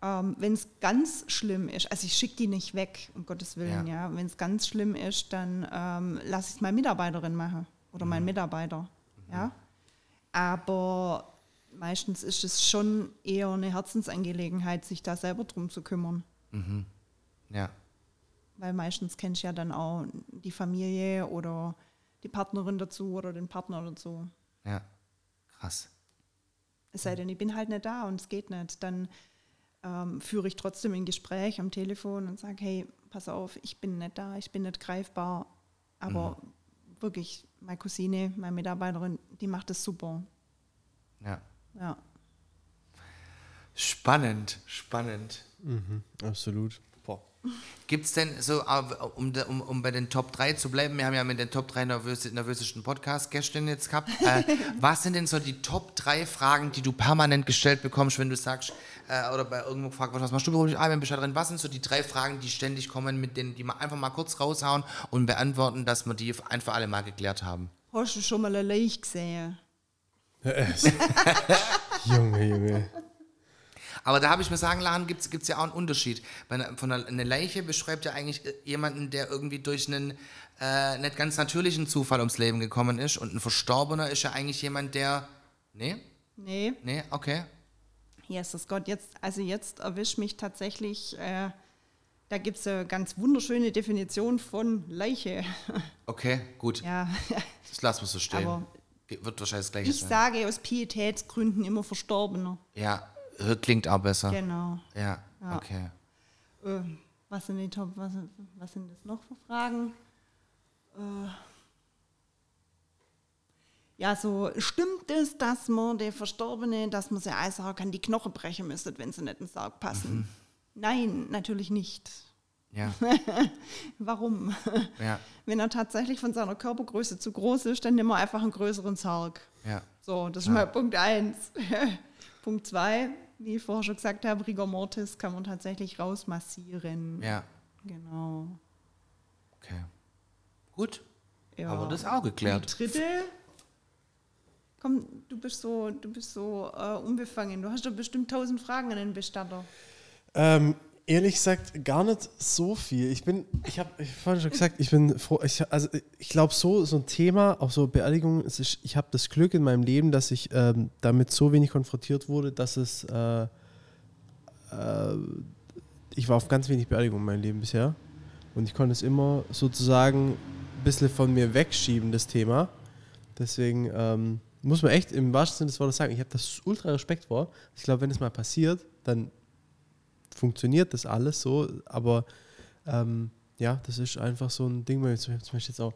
Ähm, Wenn es ganz schlimm ist, also ich schicke die nicht weg, um Gottes Willen, Ja. ja. Wenn es ganz schlimm ist, dann ähm, lasse ich es meine Mitarbeiterin machen oder Mhm. mein Mitarbeiter. Ja. Aber meistens ist es schon eher eine Herzensangelegenheit, sich da selber drum zu kümmern. ja, Weil meistens kennst du ja dann auch die Familie oder die Partnerin dazu oder den Partner dazu. ja, krass. Es sei denn, ich bin halt nicht da und es geht nicht. Dann ähm, führe ich trotzdem ein Gespräch am Telefon und sage, hey, pass auf, ich bin nicht da, ich bin nicht greifbar. Aber wirklich, meine Cousine, meine Mitarbeiterin, die macht es super. Ja. Ja. Spannend, spannend. Absolut. Gibt es denn so, äh, um, um, um bei den Top 3 zu bleiben, wir haben ja mit den Top 3 nervös, nervösesten Podcast-Gästinnen jetzt gehabt. Äh, was sind denn so die Top 3 Fragen, die du permanent gestellt bekommst, wenn du sagst, äh, oder bei irgendwo gefragt wirst, was machst du beruflich? Ah, wenn bist da drin. Was sind so die drei Fragen, die ständig kommen, mit denen die man einfach mal kurz raushauen und beantworten, dass wir die ein für alle mal geklärt haben? Hast du schon mal eine Leiche gesehen? Junge, Junge. Aber da habe ich mir sagen lassen, gibt es ja auch einen Unterschied. Bei einer, von einer, eine Leiche beschreibt ja eigentlich äh, jemanden, der irgendwie durch einen äh, nicht ganz natürlichen Zufall ums Leben gekommen ist. Und ein Verstorbener ist ja eigentlich jemand, der. Nee? Nee. Nee? Okay. Jesus Gott, jetzt, also jetzt erwischt mich tatsächlich, äh, da gibt es eine ganz wunderschöne Definition von Leiche. Okay, gut. ja, Das lassen wir so stehen. Aber Wird wahrscheinlich das Gleiche ich sein. sage aus Pietätsgründen immer Verstorbener. Ja, klingt auch besser. Genau. Ja, Ja. okay. Äh, was sind die Top, was, was sind das noch für Fragen? Äh, ja, so stimmt es, dass man der Verstorbene, dass man sie sagen kann, die Knochen brechen müsste, wenn sie nicht in den Sarg passen? Nein, natürlich nicht. Ja, Warum? ja, Wenn er tatsächlich von seiner Körpergröße zu groß ist, dann nehmen wir einfach einen größeren Sarg. ja. So, das ist mal Punkt eins. Punkt zwei, wie ich vorher schon gesagt habe, Rigor Mortis kann man tatsächlich rausmassieren. Ja, Genau. okay. Gut. Ja. Aber das auch geklärt. Die dritte, komm, du bist so, du bist so äh, unbefangen. Du hast doch bestimmt tausend Fragen an den Bestatter. Ähm, ehrlich gesagt, gar nicht so viel. Ich bin, ich habe ich hab vorhin schon gesagt, ich bin froh, ich, also ich glaube so, so ein Thema, auch so Beerdigung, es ist, ich habe das Glück in meinem Leben, dass ich ähm, damit so wenig konfrontiert wurde, dass es, äh, äh, ich war auf ganz wenig Beerdigungen in meinem Leben bisher und ich konnte es immer sozusagen ein bisschen von mir wegschieben, das Thema. Deswegen ähm, muss man echt im wahrsten Sinne des Wortes sagen, ich habe das ultra Respekt vor. Ich glaube, wenn es mal passiert, dann funktioniert das alles so, aber ähm, ja, das ist einfach so ein Ding, weil ich zum Beispiel jetzt auch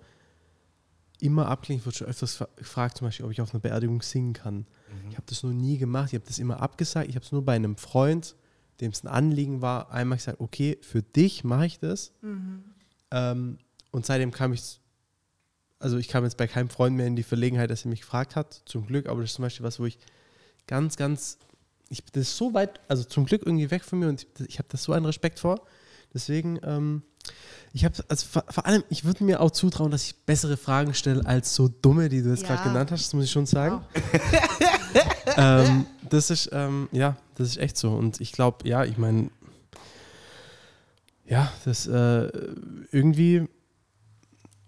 immer abklingt, wird schon öfters fra- gefragt, zum Beispiel, ob ich auf einer Beerdigung singen kann. Ich habe das noch nie gemacht, ich habe das immer abgesagt, ich habe es nur bei einem Freund, dem es ein Anliegen war, einmal gesagt, okay, für dich mache ich das. Ähm, und seitdem kam ich, also ich kam jetzt bei keinem Freund mehr in die Verlegenheit, dass er mich gefragt hat, zum Glück, aber das ist zum Beispiel was, wo ich ganz, ganz ich das ist so weit, also zum Glück irgendwie weg von mir und ich, ich habe das so einen Respekt vor. Deswegen, ähm, ich habe, also vor, vor allem, ich würde mir auch zutrauen, dass ich bessere Fragen stelle als so dumme, die du jetzt Ja. gerade genannt hast, das muss ich schon sagen. ähm, das ist, ähm, ja, das ist echt so. Und ich glaube, ja, ich meine, ja, das äh, irgendwie,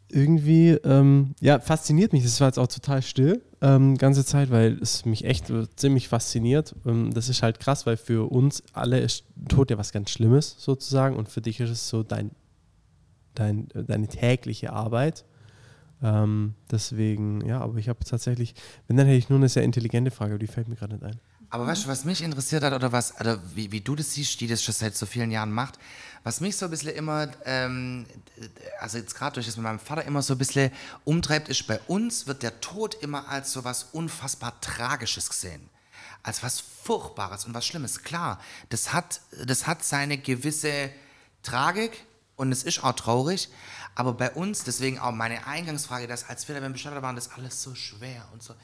irgendwie, ähm, ja, fasziniert mich. Das war jetzt auch total still, ähm, ganze Zeit, weil es mich echt ziemlich fasziniert. Ähm, das ist halt krass, weil für uns alle ist Tod ja was ganz Schlimmes sozusagen und für dich ist es so dein, dein, deine tägliche Arbeit. Ähm, deswegen, ja, aber ich habe tatsächlich, wenn dann hätte ich nur eine sehr intelligente Frage, aber die fällt mir gerade nicht ein. Aber weißt du, was mich interessiert hat oder was, oder wie, wie du das siehst, die das schon seit so vielen Jahren macht, was mich so ein bisschen immer, ähm, also jetzt gerade durch das mit meinem Vater immer so ein bisschen umtreibt, ist, bei uns wird der Tod immer als so was unfassbar Tragisches gesehen. Als was Furchtbares und was Schlimmes. Klar, das hat, das hat seine gewisse Tragik und es ist auch traurig, aber bei uns, deswegen auch meine Eingangsfrage, dass als wir da beim Bestatter waren, das alles so schwer und so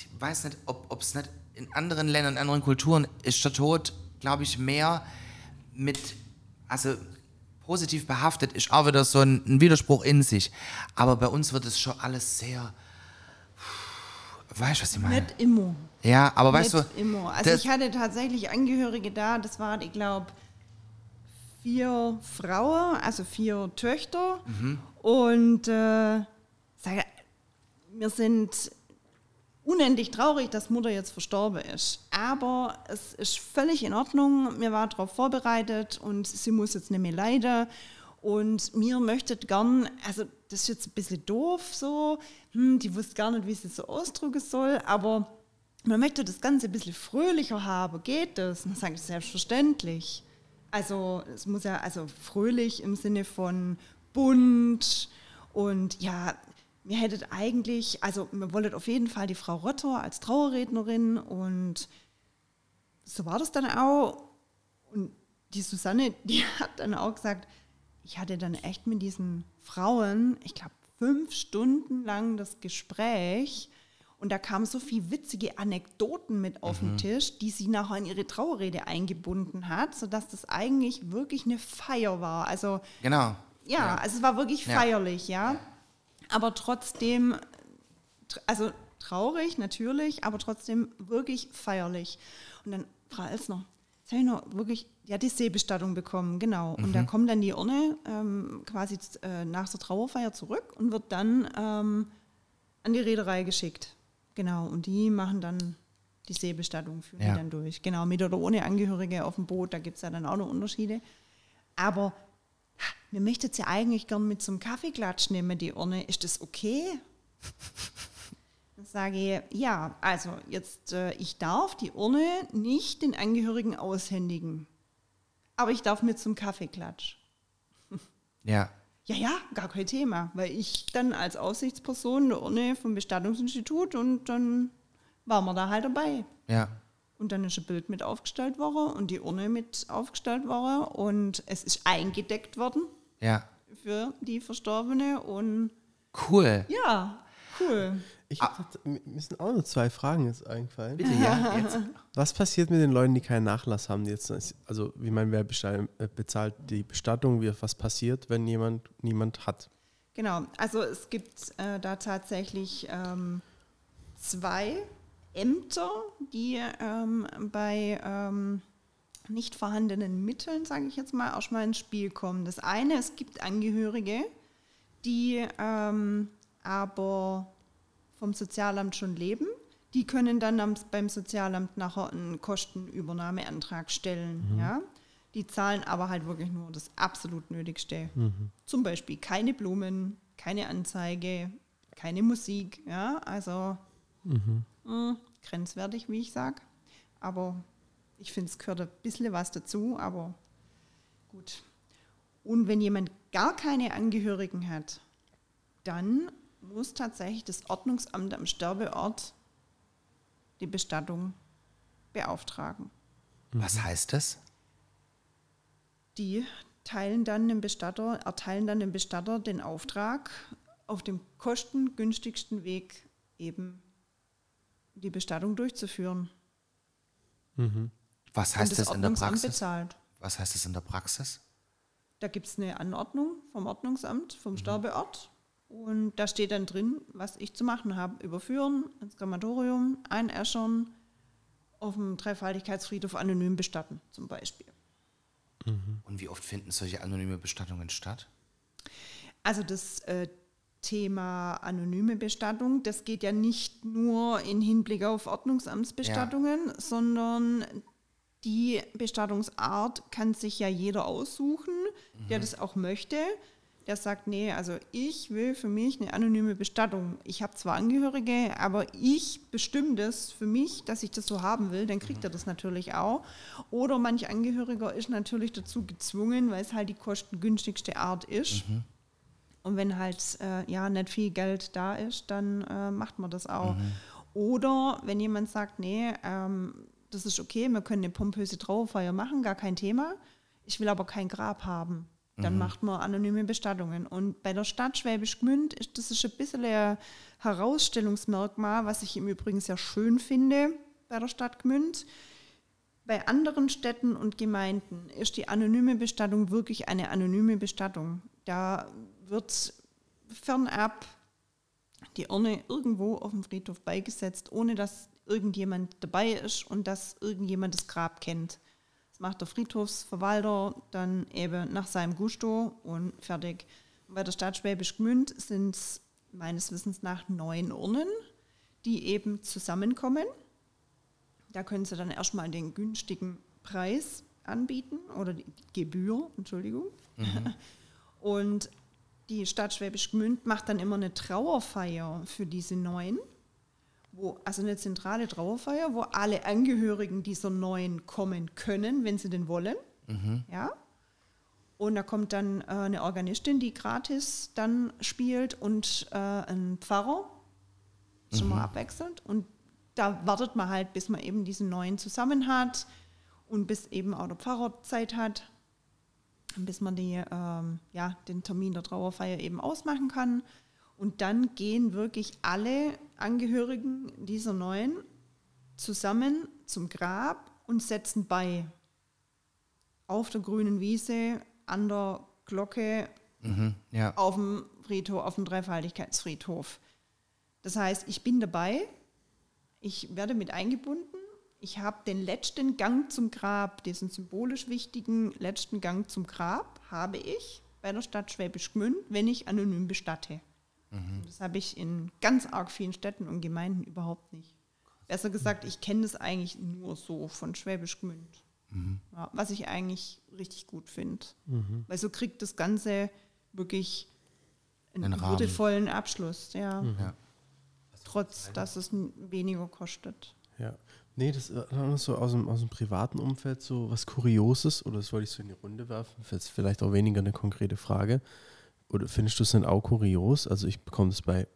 ich weiß nicht, ob es nicht in anderen Ländern, in anderen Kulturen ist der Tod, glaube ich, mehr mit, also positiv behaftet, ist auch wieder so ein, ein Widerspruch in sich. Aber bei uns wird es schon alles sehr, weißt du, was ich meine? Nicht immer. Ja, aber weißt nicht du, immer. Also ich hatte tatsächlich Angehörige da, das waren, ich glaube, vier Frauen, also vier Töchter. Mhm. Und äh, sage, wir sind unendlich traurig, dass Mutter jetzt verstorben ist. Aber es ist völlig in Ordnung. Mir war darauf vorbereitet und sie muss jetzt nicht mehr leiden. Und mir möchtet gern, also das ist jetzt ein bisschen doof so, hm, die wusste gar nicht, wie sie so ausdrücken soll, aber man möchte das Ganze ein bisschen fröhlicher haben. Geht das? Und dann sage ich, selbstverständlich. Also es muss ja, also fröhlich im Sinne von bunt und ja, wir hättet eigentlich, also wir wolltet auf jeden Fall die Frau Rotter als Trauerrednerin und so war das dann auch. Und die Susanne, die hat dann auch gesagt, ich hatte dann echt mit diesen Frauen, ich glaube, fünf Stunden lang das Gespräch. Und da kamen so viele witzige Anekdoten mit auf den Tisch, die sie nachher in ihre Trauerrede eingebunden hat, sodass das eigentlich wirklich eine Feier war. Also genau. ja, also es war wirklich Ja. feierlich, ja. Aber trotzdem, tr- also traurig natürlich, aber trotzdem wirklich feierlich. Und dann, Frau Elsner, jetzt habe ich noch wirklich, hat die Seebestattung bekommen, genau. Und Mhm. da kommt dann die Urne ähm, quasi äh, nach der Trauerfeier zurück und wird dann ähm, an die Reederei geschickt. Genau, und die machen dann die Seebestattung, führen Ja. die dann durch. Genau, mit oder ohne Angehörige auf dem Boot, da gibt es ja dann auch noch Unterschiede. Aber wir möchten ja eigentlich gern mit zum Kaffeeklatsch nehmen, die Urne. Ist das okay? Dann sage ich, ja, also jetzt, äh, ich darf die Urne nicht den Angehörigen aushändigen. Aber ich darf mit zum Kaffeeklatsch. Ja. Ja, ja, gar kein Thema, weil ich dann als Aussichtsperson der Urne vom Bestattungsinstitut und dann waren wir da halt dabei. Ja. Und dann ist ein Bild mit aufgestellt worden und die Urne mit aufgestellt worden und es ist eingedeckt worden Ja. für die Verstorbene und Cool. ja, cool. Ich hab gedacht, mir sind auch nur zwei Fragen jetzt eingefallen. Bitte, ja. Jetzt. Was passiert mit den Leuten, die keinen Nachlass haben? Jetzt, also, wie man wer äh, bezahlt die Bestattung? Wie, was passiert, wenn jemand niemand hat? Genau, also es gibt äh, da tatsächlich ähm, zwei Ämter, die ähm, bei ähm, nicht vorhandenen Mitteln, sage ich jetzt mal, auch mal ins Spiel kommen. Das eine, es gibt Angehörige, die ähm, aber vom Sozialamt schon leben. Die können dann am, beim Sozialamt nachher einen Kostenübernahmeantrag stellen. Ja? Die zahlen aber halt wirklich nur das absolut Nötigste. Zum Beispiel keine Blumen, keine Anzeige, keine Musik. Ja? Also mh, grenzwertig, wie ich sage. Aber ich finde, es gehört ein bisschen was dazu, aber gut. Und wenn jemand gar keine Angehörigen hat, dann muss tatsächlich das Ordnungsamt am Sterbeort die Bestattung beauftragen. Was heißt das? Die teilen dann dem Bestatter, erteilen dann dem Bestatter den Auftrag, auf dem kostengünstigsten Weg eben die Bestattung durchzuführen. Was heißt das das in der Praxis? bezahlt. Was heißt das in der Praxis? Da gibt es eine Anordnung vom Ordnungsamt, vom Sterbeort. Und da steht dann drin, was ich zu machen habe. Überführen ins Krematorium, einäschern, auf dem Dreifaltigkeitsfriedhof anonym bestatten zum Beispiel. Und wie oft finden solche anonyme Bestattungen statt? Also das äh, Thema anonyme Bestattung, das geht ja nicht nur in Hinblick auf Ordnungsamtsbestattungen, sondern die Bestattungsart kann sich ja jeder aussuchen, der das auch möchte. der sagt, nee, also ich will für mich eine anonyme Bestattung. Ich habe zwar Angehörige, aber ich bestimme das für mich, dass ich das so haben will, dann kriegt er das natürlich auch. Oder manch Angehöriger ist natürlich dazu gezwungen, weil es halt die kostengünstigste Art ist. Mhm. Und wenn halt äh, ja nicht viel Geld da ist, dann äh, macht man das auch. Oder wenn jemand sagt, nee, ähm, das ist okay, wir können eine pompöse Trauerfeier machen, gar kein Thema. Ich will aber kein Grab haben. Dann macht man anonyme Bestattungen. Und bei der Stadt Schwäbisch Gmünd ist das ist ein bisschen ein Herausstellungsmerkmal, was ich im Übrigen sehr schön finde bei der Stadt Gmünd. Bei anderen Städten und Gemeinden ist die anonyme Bestattung wirklich eine anonyme Bestattung. Da wird fernab die Urne irgendwo auf dem Friedhof beigesetzt, ohne dass irgendjemand dabei ist und dass irgendjemand das Grab kennt. Das macht der Friedhofsverwalter dann eben nach seinem Gusto und fertig. Und bei der Stadt Schwäbisch Gmünd sind es meines Wissens nach neun Urnen, die eben zusammenkommen. Da können Sie dann erstmal den günstigen Preis anbieten oder die Gebühr, Entschuldigung. Und die Stadt Schwäbisch Gmünd macht dann immer eine Trauerfeier für diese neuen, wo, also eine zentrale Trauerfeier, wo alle Angehörigen dieser neuen kommen können, wenn sie denn wollen. Ja. Und da kommt dann äh, eine Organistin, die gratis dann spielt und äh, ein Pfarrer, schon mal abwechselnd. Und da wartet man halt, bis man eben diesen neuen zusammen hat und bis eben auch der Pfarrer Zeit hat, bis man die, ähm, ja, den Termin der Trauerfeier eben ausmachen kann. Und dann gehen wirklich alle Angehörigen dieser neuen zusammen zum Grab und setzen bei. Auf der grünen Wiese, an der Glocke, Mhm. Ja. auf dem Friedhof, auf dem Dreifaltigkeitsfriedhof. Das heißt, ich bin dabei, ich werde mit eingebunden, ich habe den letzten Gang zum Grab, diesen symbolisch wichtigen letzten Gang zum Grab, habe ich bei der Stadt Schwäbisch Gmünd, wenn ich anonym bestatte. Und Das habe ich in ganz arg vielen Städten und Gemeinden überhaupt nicht. Besser gesagt, ich kenne das eigentlich nur so von Schwäbisch Gmünd. Ja, was ich eigentlich richtig gut finde. Weil so kriegt das Ganze wirklich einen würdevollen Abschluss, ja. Ja. Trotz, dass es weniger kostet. Ja. Nee, das war noch so aus dem, aus dem privaten Umfeld so was Kurioses, oder das wollte ich so in die Runde werfen, das ist vielleicht auch weniger eine konkrete Frage. Oder findest du es denn auch kurios? Also ich bekomme das bei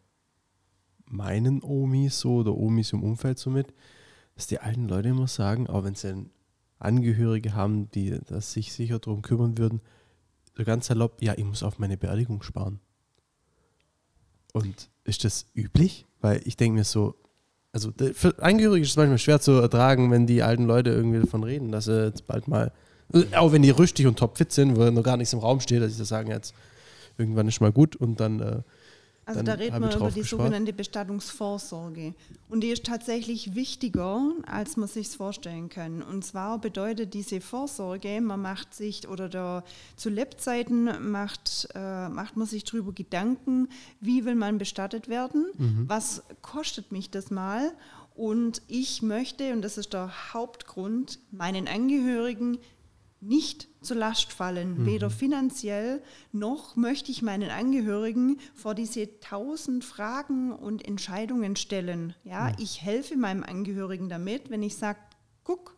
meinen Omis so oder Omis im Umfeld so mit, dass die alten Leute immer sagen, auch wenn sie Angehörige haben, die das sich sicher darum kümmern würden, so ganz salopp, ja, ich muss auf meine Beerdigung sparen. Und ist das üblich? Weil ich denke mir so, also für Angehörige ist es manchmal schwer zu ertragen, wenn die alten Leute irgendwie davon reden, dass sie jetzt bald mal, äh, auch wenn die rüstig und topfit sind, wo noch gar nichts im Raum steht, dass sie sagen jetzt, irgendwann ist mal gut und dann, äh, Also Dann da reden wir über die gespart. sogenannte Bestattungsvorsorge. Und die ist tatsächlich wichtiger, als man sich vorstellen kann. Und zwar bedeutet diese Vorsorge, man macht sich, oder der, zu Lebzeiten macht, äh, macht man sich darüber Gedanken, wie will man bestattet werden, was kostet mich das mal. Und ich möchte, und das ist der Hauptgrund, meinen Angehörigen nicht zur Last fallen, weder finanziell noch möchte ich meinen Angehörigen vor diese tausend Fragen und Entscheidungen stellen. Ja, ich helfe meinem Angehörigen damit, wenn ich sage, guck,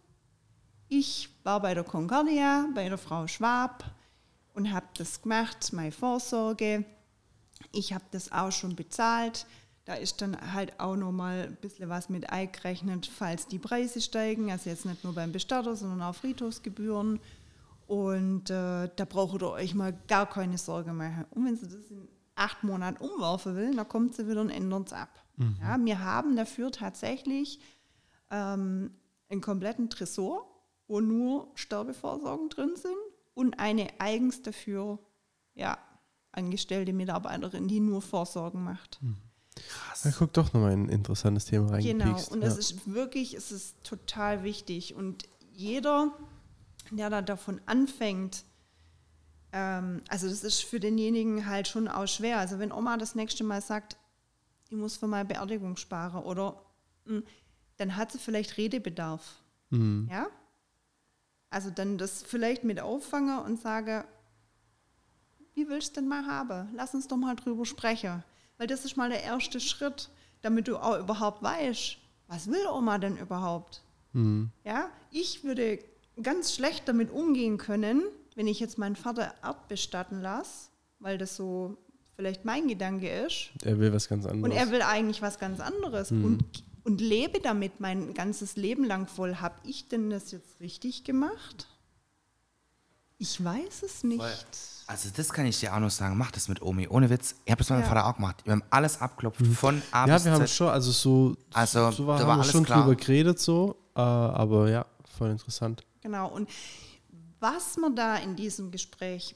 ich war bei der Concordia, bei der Frau Schwab und habe das gemacht, meine Vorsorge. Ich habe das auch schon bezahlt. Da ist dann halt auch noch mal ein bisschen was mit eingerechnet, falls die Preise steigen. Also jetzt nicht nur beim Bestatter, sondern auch Friedhofsgebühren. Und äh, da braucht ihr euch mal gar keine Sorge machen. Und wenn sie das in acht Monaten umwerfen will, dann kommt sie wieder und ändert es ab. Ja, wir haben dafür tatsächlich ähm, einen kompletten Tresor, wo nur Sterbevorsorgen drin sind und eine eigens dafür ja, angestellte Mitarbeiterin, die nur Vorsorgen macht. da guck doch nochmal ein interessantes Thema Genau, reingepiekst. und ja. es ist wirklich, es ist total wichtig. Und jeder, der da davon anfängt, ähm, also das ist für denjenigen halt schon auch schwer. Also wenn Oma das nächste Mal sagt, ich muss für meine Beerdigung sparen oder mh, dann hat sie vielleicht Redebedarf. Mhm. Ja? Also dann das vielleicht mit auffange und sage, wie willst du denn mal haben? Lass uns doch mal drüber sprechen. Weil das ist mal der erste Schritt, damit du auch überhaupt weißt, was will Oma denn überhaupt? Ja, ich würde ganz schlecht damit umgehen können, wenn ich jetzt meinen Vater erbbestatten lasse, weil das so vielleicht mein Gedanke ist. Er will was ganz anderes. Und er will eigentlich was ganz anderes und, und lebe damit mein ganzes Leben lang voll. Habe ich denn das jetzt richtig gemacht? Ich weiß es nicht. Also das kann ich dir auch noch sagen. Mach das mit Omi. Ohne Witz. Ich habe das mit meinem Ja. Vater auch gemacht. Wir haben alles abklopft. Von A ja, bis wir haben schon, also so, Also, so war, da haben war wir alles schon klar. drüber geredet, so, äh, aber ja, voll interessant. Genau. Und was man da in diesem Gespräch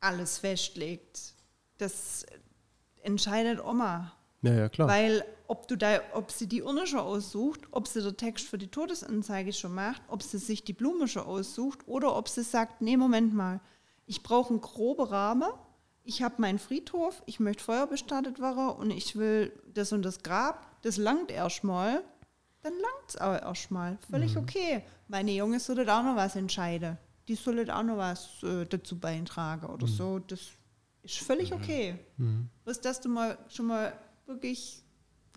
alles festlegt, das entscheidet Oma. Ja, ja, klar. Weil ob, du da, ob sie die Urne schon aussucht, ob sie den Text für die Todesanzeige schon macht, ob sie sich die Blume schon aussucht oder ob sie sagt, nee, Moment mal, ich brauche einen groben Rahmen, ich habe meinen Friedhof, ich möchte feuerbestattet werden und ich will das und das Grab, das langt erstmal, dann langt es auch erstmal. Völlig okay. Meine Junge sollte auch noch was entscheiden. Die sollte auch noch was äh, dazu beitragen oder so. Das ist völlig okay. Was, dass du mal schon mal wirklich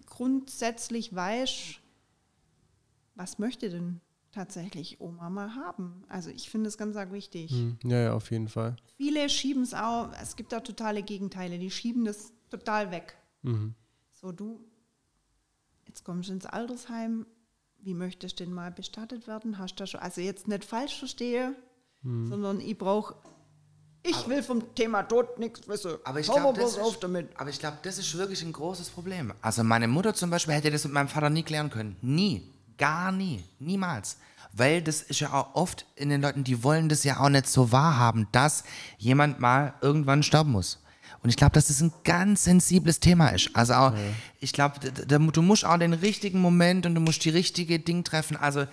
grundsätzlich weißt, was möchte denn tatsächlich Oma mal haben? Also ich finde es ganz arg wichtig. Hm, Ja, ja, auf jeden Fall. Viele schieben es auch, es gibt auch totale Gegenteile, die schieben das total weg. So, du, jetzt kommst du ins Altersheim, wie möchtest du denn mal bestattet werden? Hast du schon, also jetzt nicht falsch verstehe, sondern ich brauche, ich will vom Thema Tod nichts wissen. Aber ich glaube, das, ist- aber ich glaub, das ist wirklich ein großes Problem. Also meine Mutter zum Beispiel hätte das mit meinem Vater nie klären können. Nie. Gar nie. Niemals. Weil das ist ja auch oft in den Leuten, die wollen das ja auch nicht so wahrhaben, dass jemand mal irgendwann sterben muss. Und ich glaube, dass das ein ganz sensibles Thema ist. Also auch, ich glaube, du musst auch den richtigen Moment und du musst die richtige Ding treffen. Also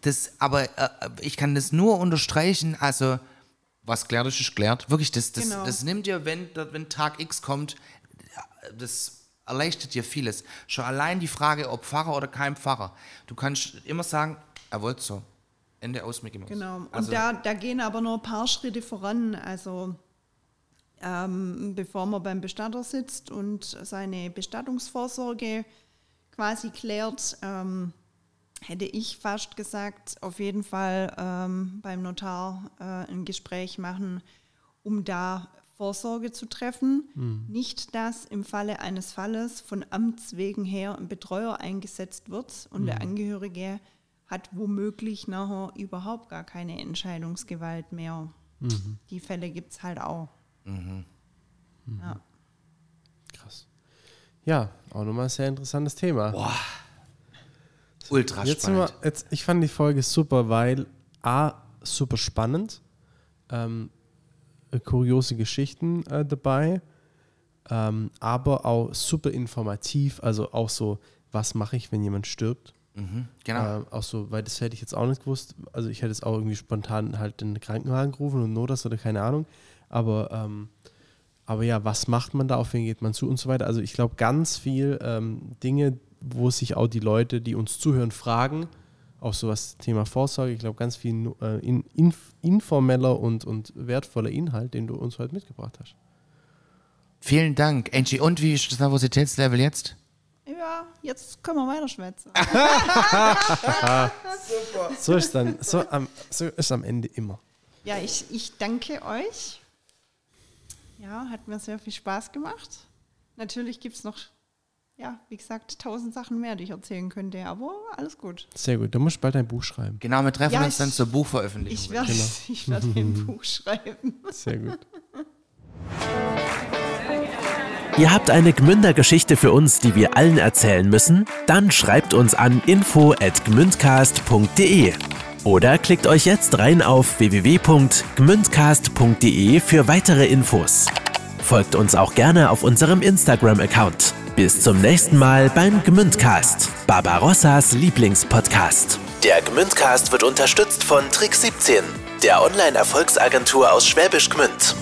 das, aber äh, ich kann das nur unterstreichen. Also was klärt ist, ist klärt. Wirklich, das, das, Genau. das nimmt dir, wenn, wenn Tag X kommt, das erleichtert dir vieles. Schon allein die Frage, ob Pfarrer oder kein Pfarrer. Du kannst immer sagen, er wollte so. Ende aus, Mickey Mouse. Genau. Und Also, da, da gehen aber nur ein paar Schritte voran. Also ähm, bevor man beim Bestatter sitzt und seine Bestattungsvorsorge quasi klärt, ähm, hätte ich fast gesagt, auf jeden Fall ähm, beim Notar äh, ein Gespräch machen, um da Vorsorge zu treffen. Nicht, dass im Falle eines Falles von Amts wegen her ein Betreuer eingesetzt wird und der Angehörige hat womöglich nachher überhaupt gar keine Entscheidungsgewalt mehr. Die Fälle gibt es halt auch. Ja. Krass. Ja, auch nochmal ein sehr interessantes Thema. ultra Jetzt sind wir, spannend. jetzt, ich fand die Folge super, weil A, super spannend, ähm, äh, kuriose Geschichten äh, dabei, ähm, aber auch super informativ, also auch so, was mache ich, wenn jemand stirbt. Mhm, genau. Ähm, auch so, weil das hätte ich jetzt auch nicht gewusst. Also ich hätte es auch irgendwie spontan halt den Krankenwagen gerufen und Notas oder keine Ahnung. Aber, ähm, aber ja, was macht man da, auf wen geht man zu und so weiter. Also ich glaube, ganz viel ähm, Dinge, wo sich auch die Leute, die uns zuhören, fragen, auch so was Thema Vorsorge, ich glaube, ganz viel äh, in, inf, informeller und, und wertvoller Inhalt, den du uns heute mitgebracht hast. Vielen Dank, Angie. Und wie ist das Nervositätslevel jetzt? ja, jetzt können wir weiter schwätzen. So ist dann, so, am, so ist am Ende immer. Ja, ich, ich danke euch. Ja, hat mir sehr viel Spaß gemacht. Natürlich gibt es noch, ja, wie gesagt, tausend Sachen mehr, die ich erzählen könnte, aber alles gut. Sehr gut, da musst du bald ein Buch schreiben. Genau, wir treffen Ja, uns dann zur Buchveröffentlichung. Ich werde ich werd ein Buch schreiben. Sehr gut. Ihr habt eine Gmünder-Geschichte für uns, die wir allen erzählen müssen? Dann schreibt uns an info@gmündcast.de oder klickt euch jetzt rein auf www.gmündcast.de für weitere Infos. Folgt uns auch gerne auf unserem Instagram-Account. Bis zum nächsten Mal beim Gmündcast, Barbarossas Lieblingspodcast. Der Gmündcast wird unterstützt von Trick 17, der Online-Erfolgsagentur aus Schwäbisch Gmünd.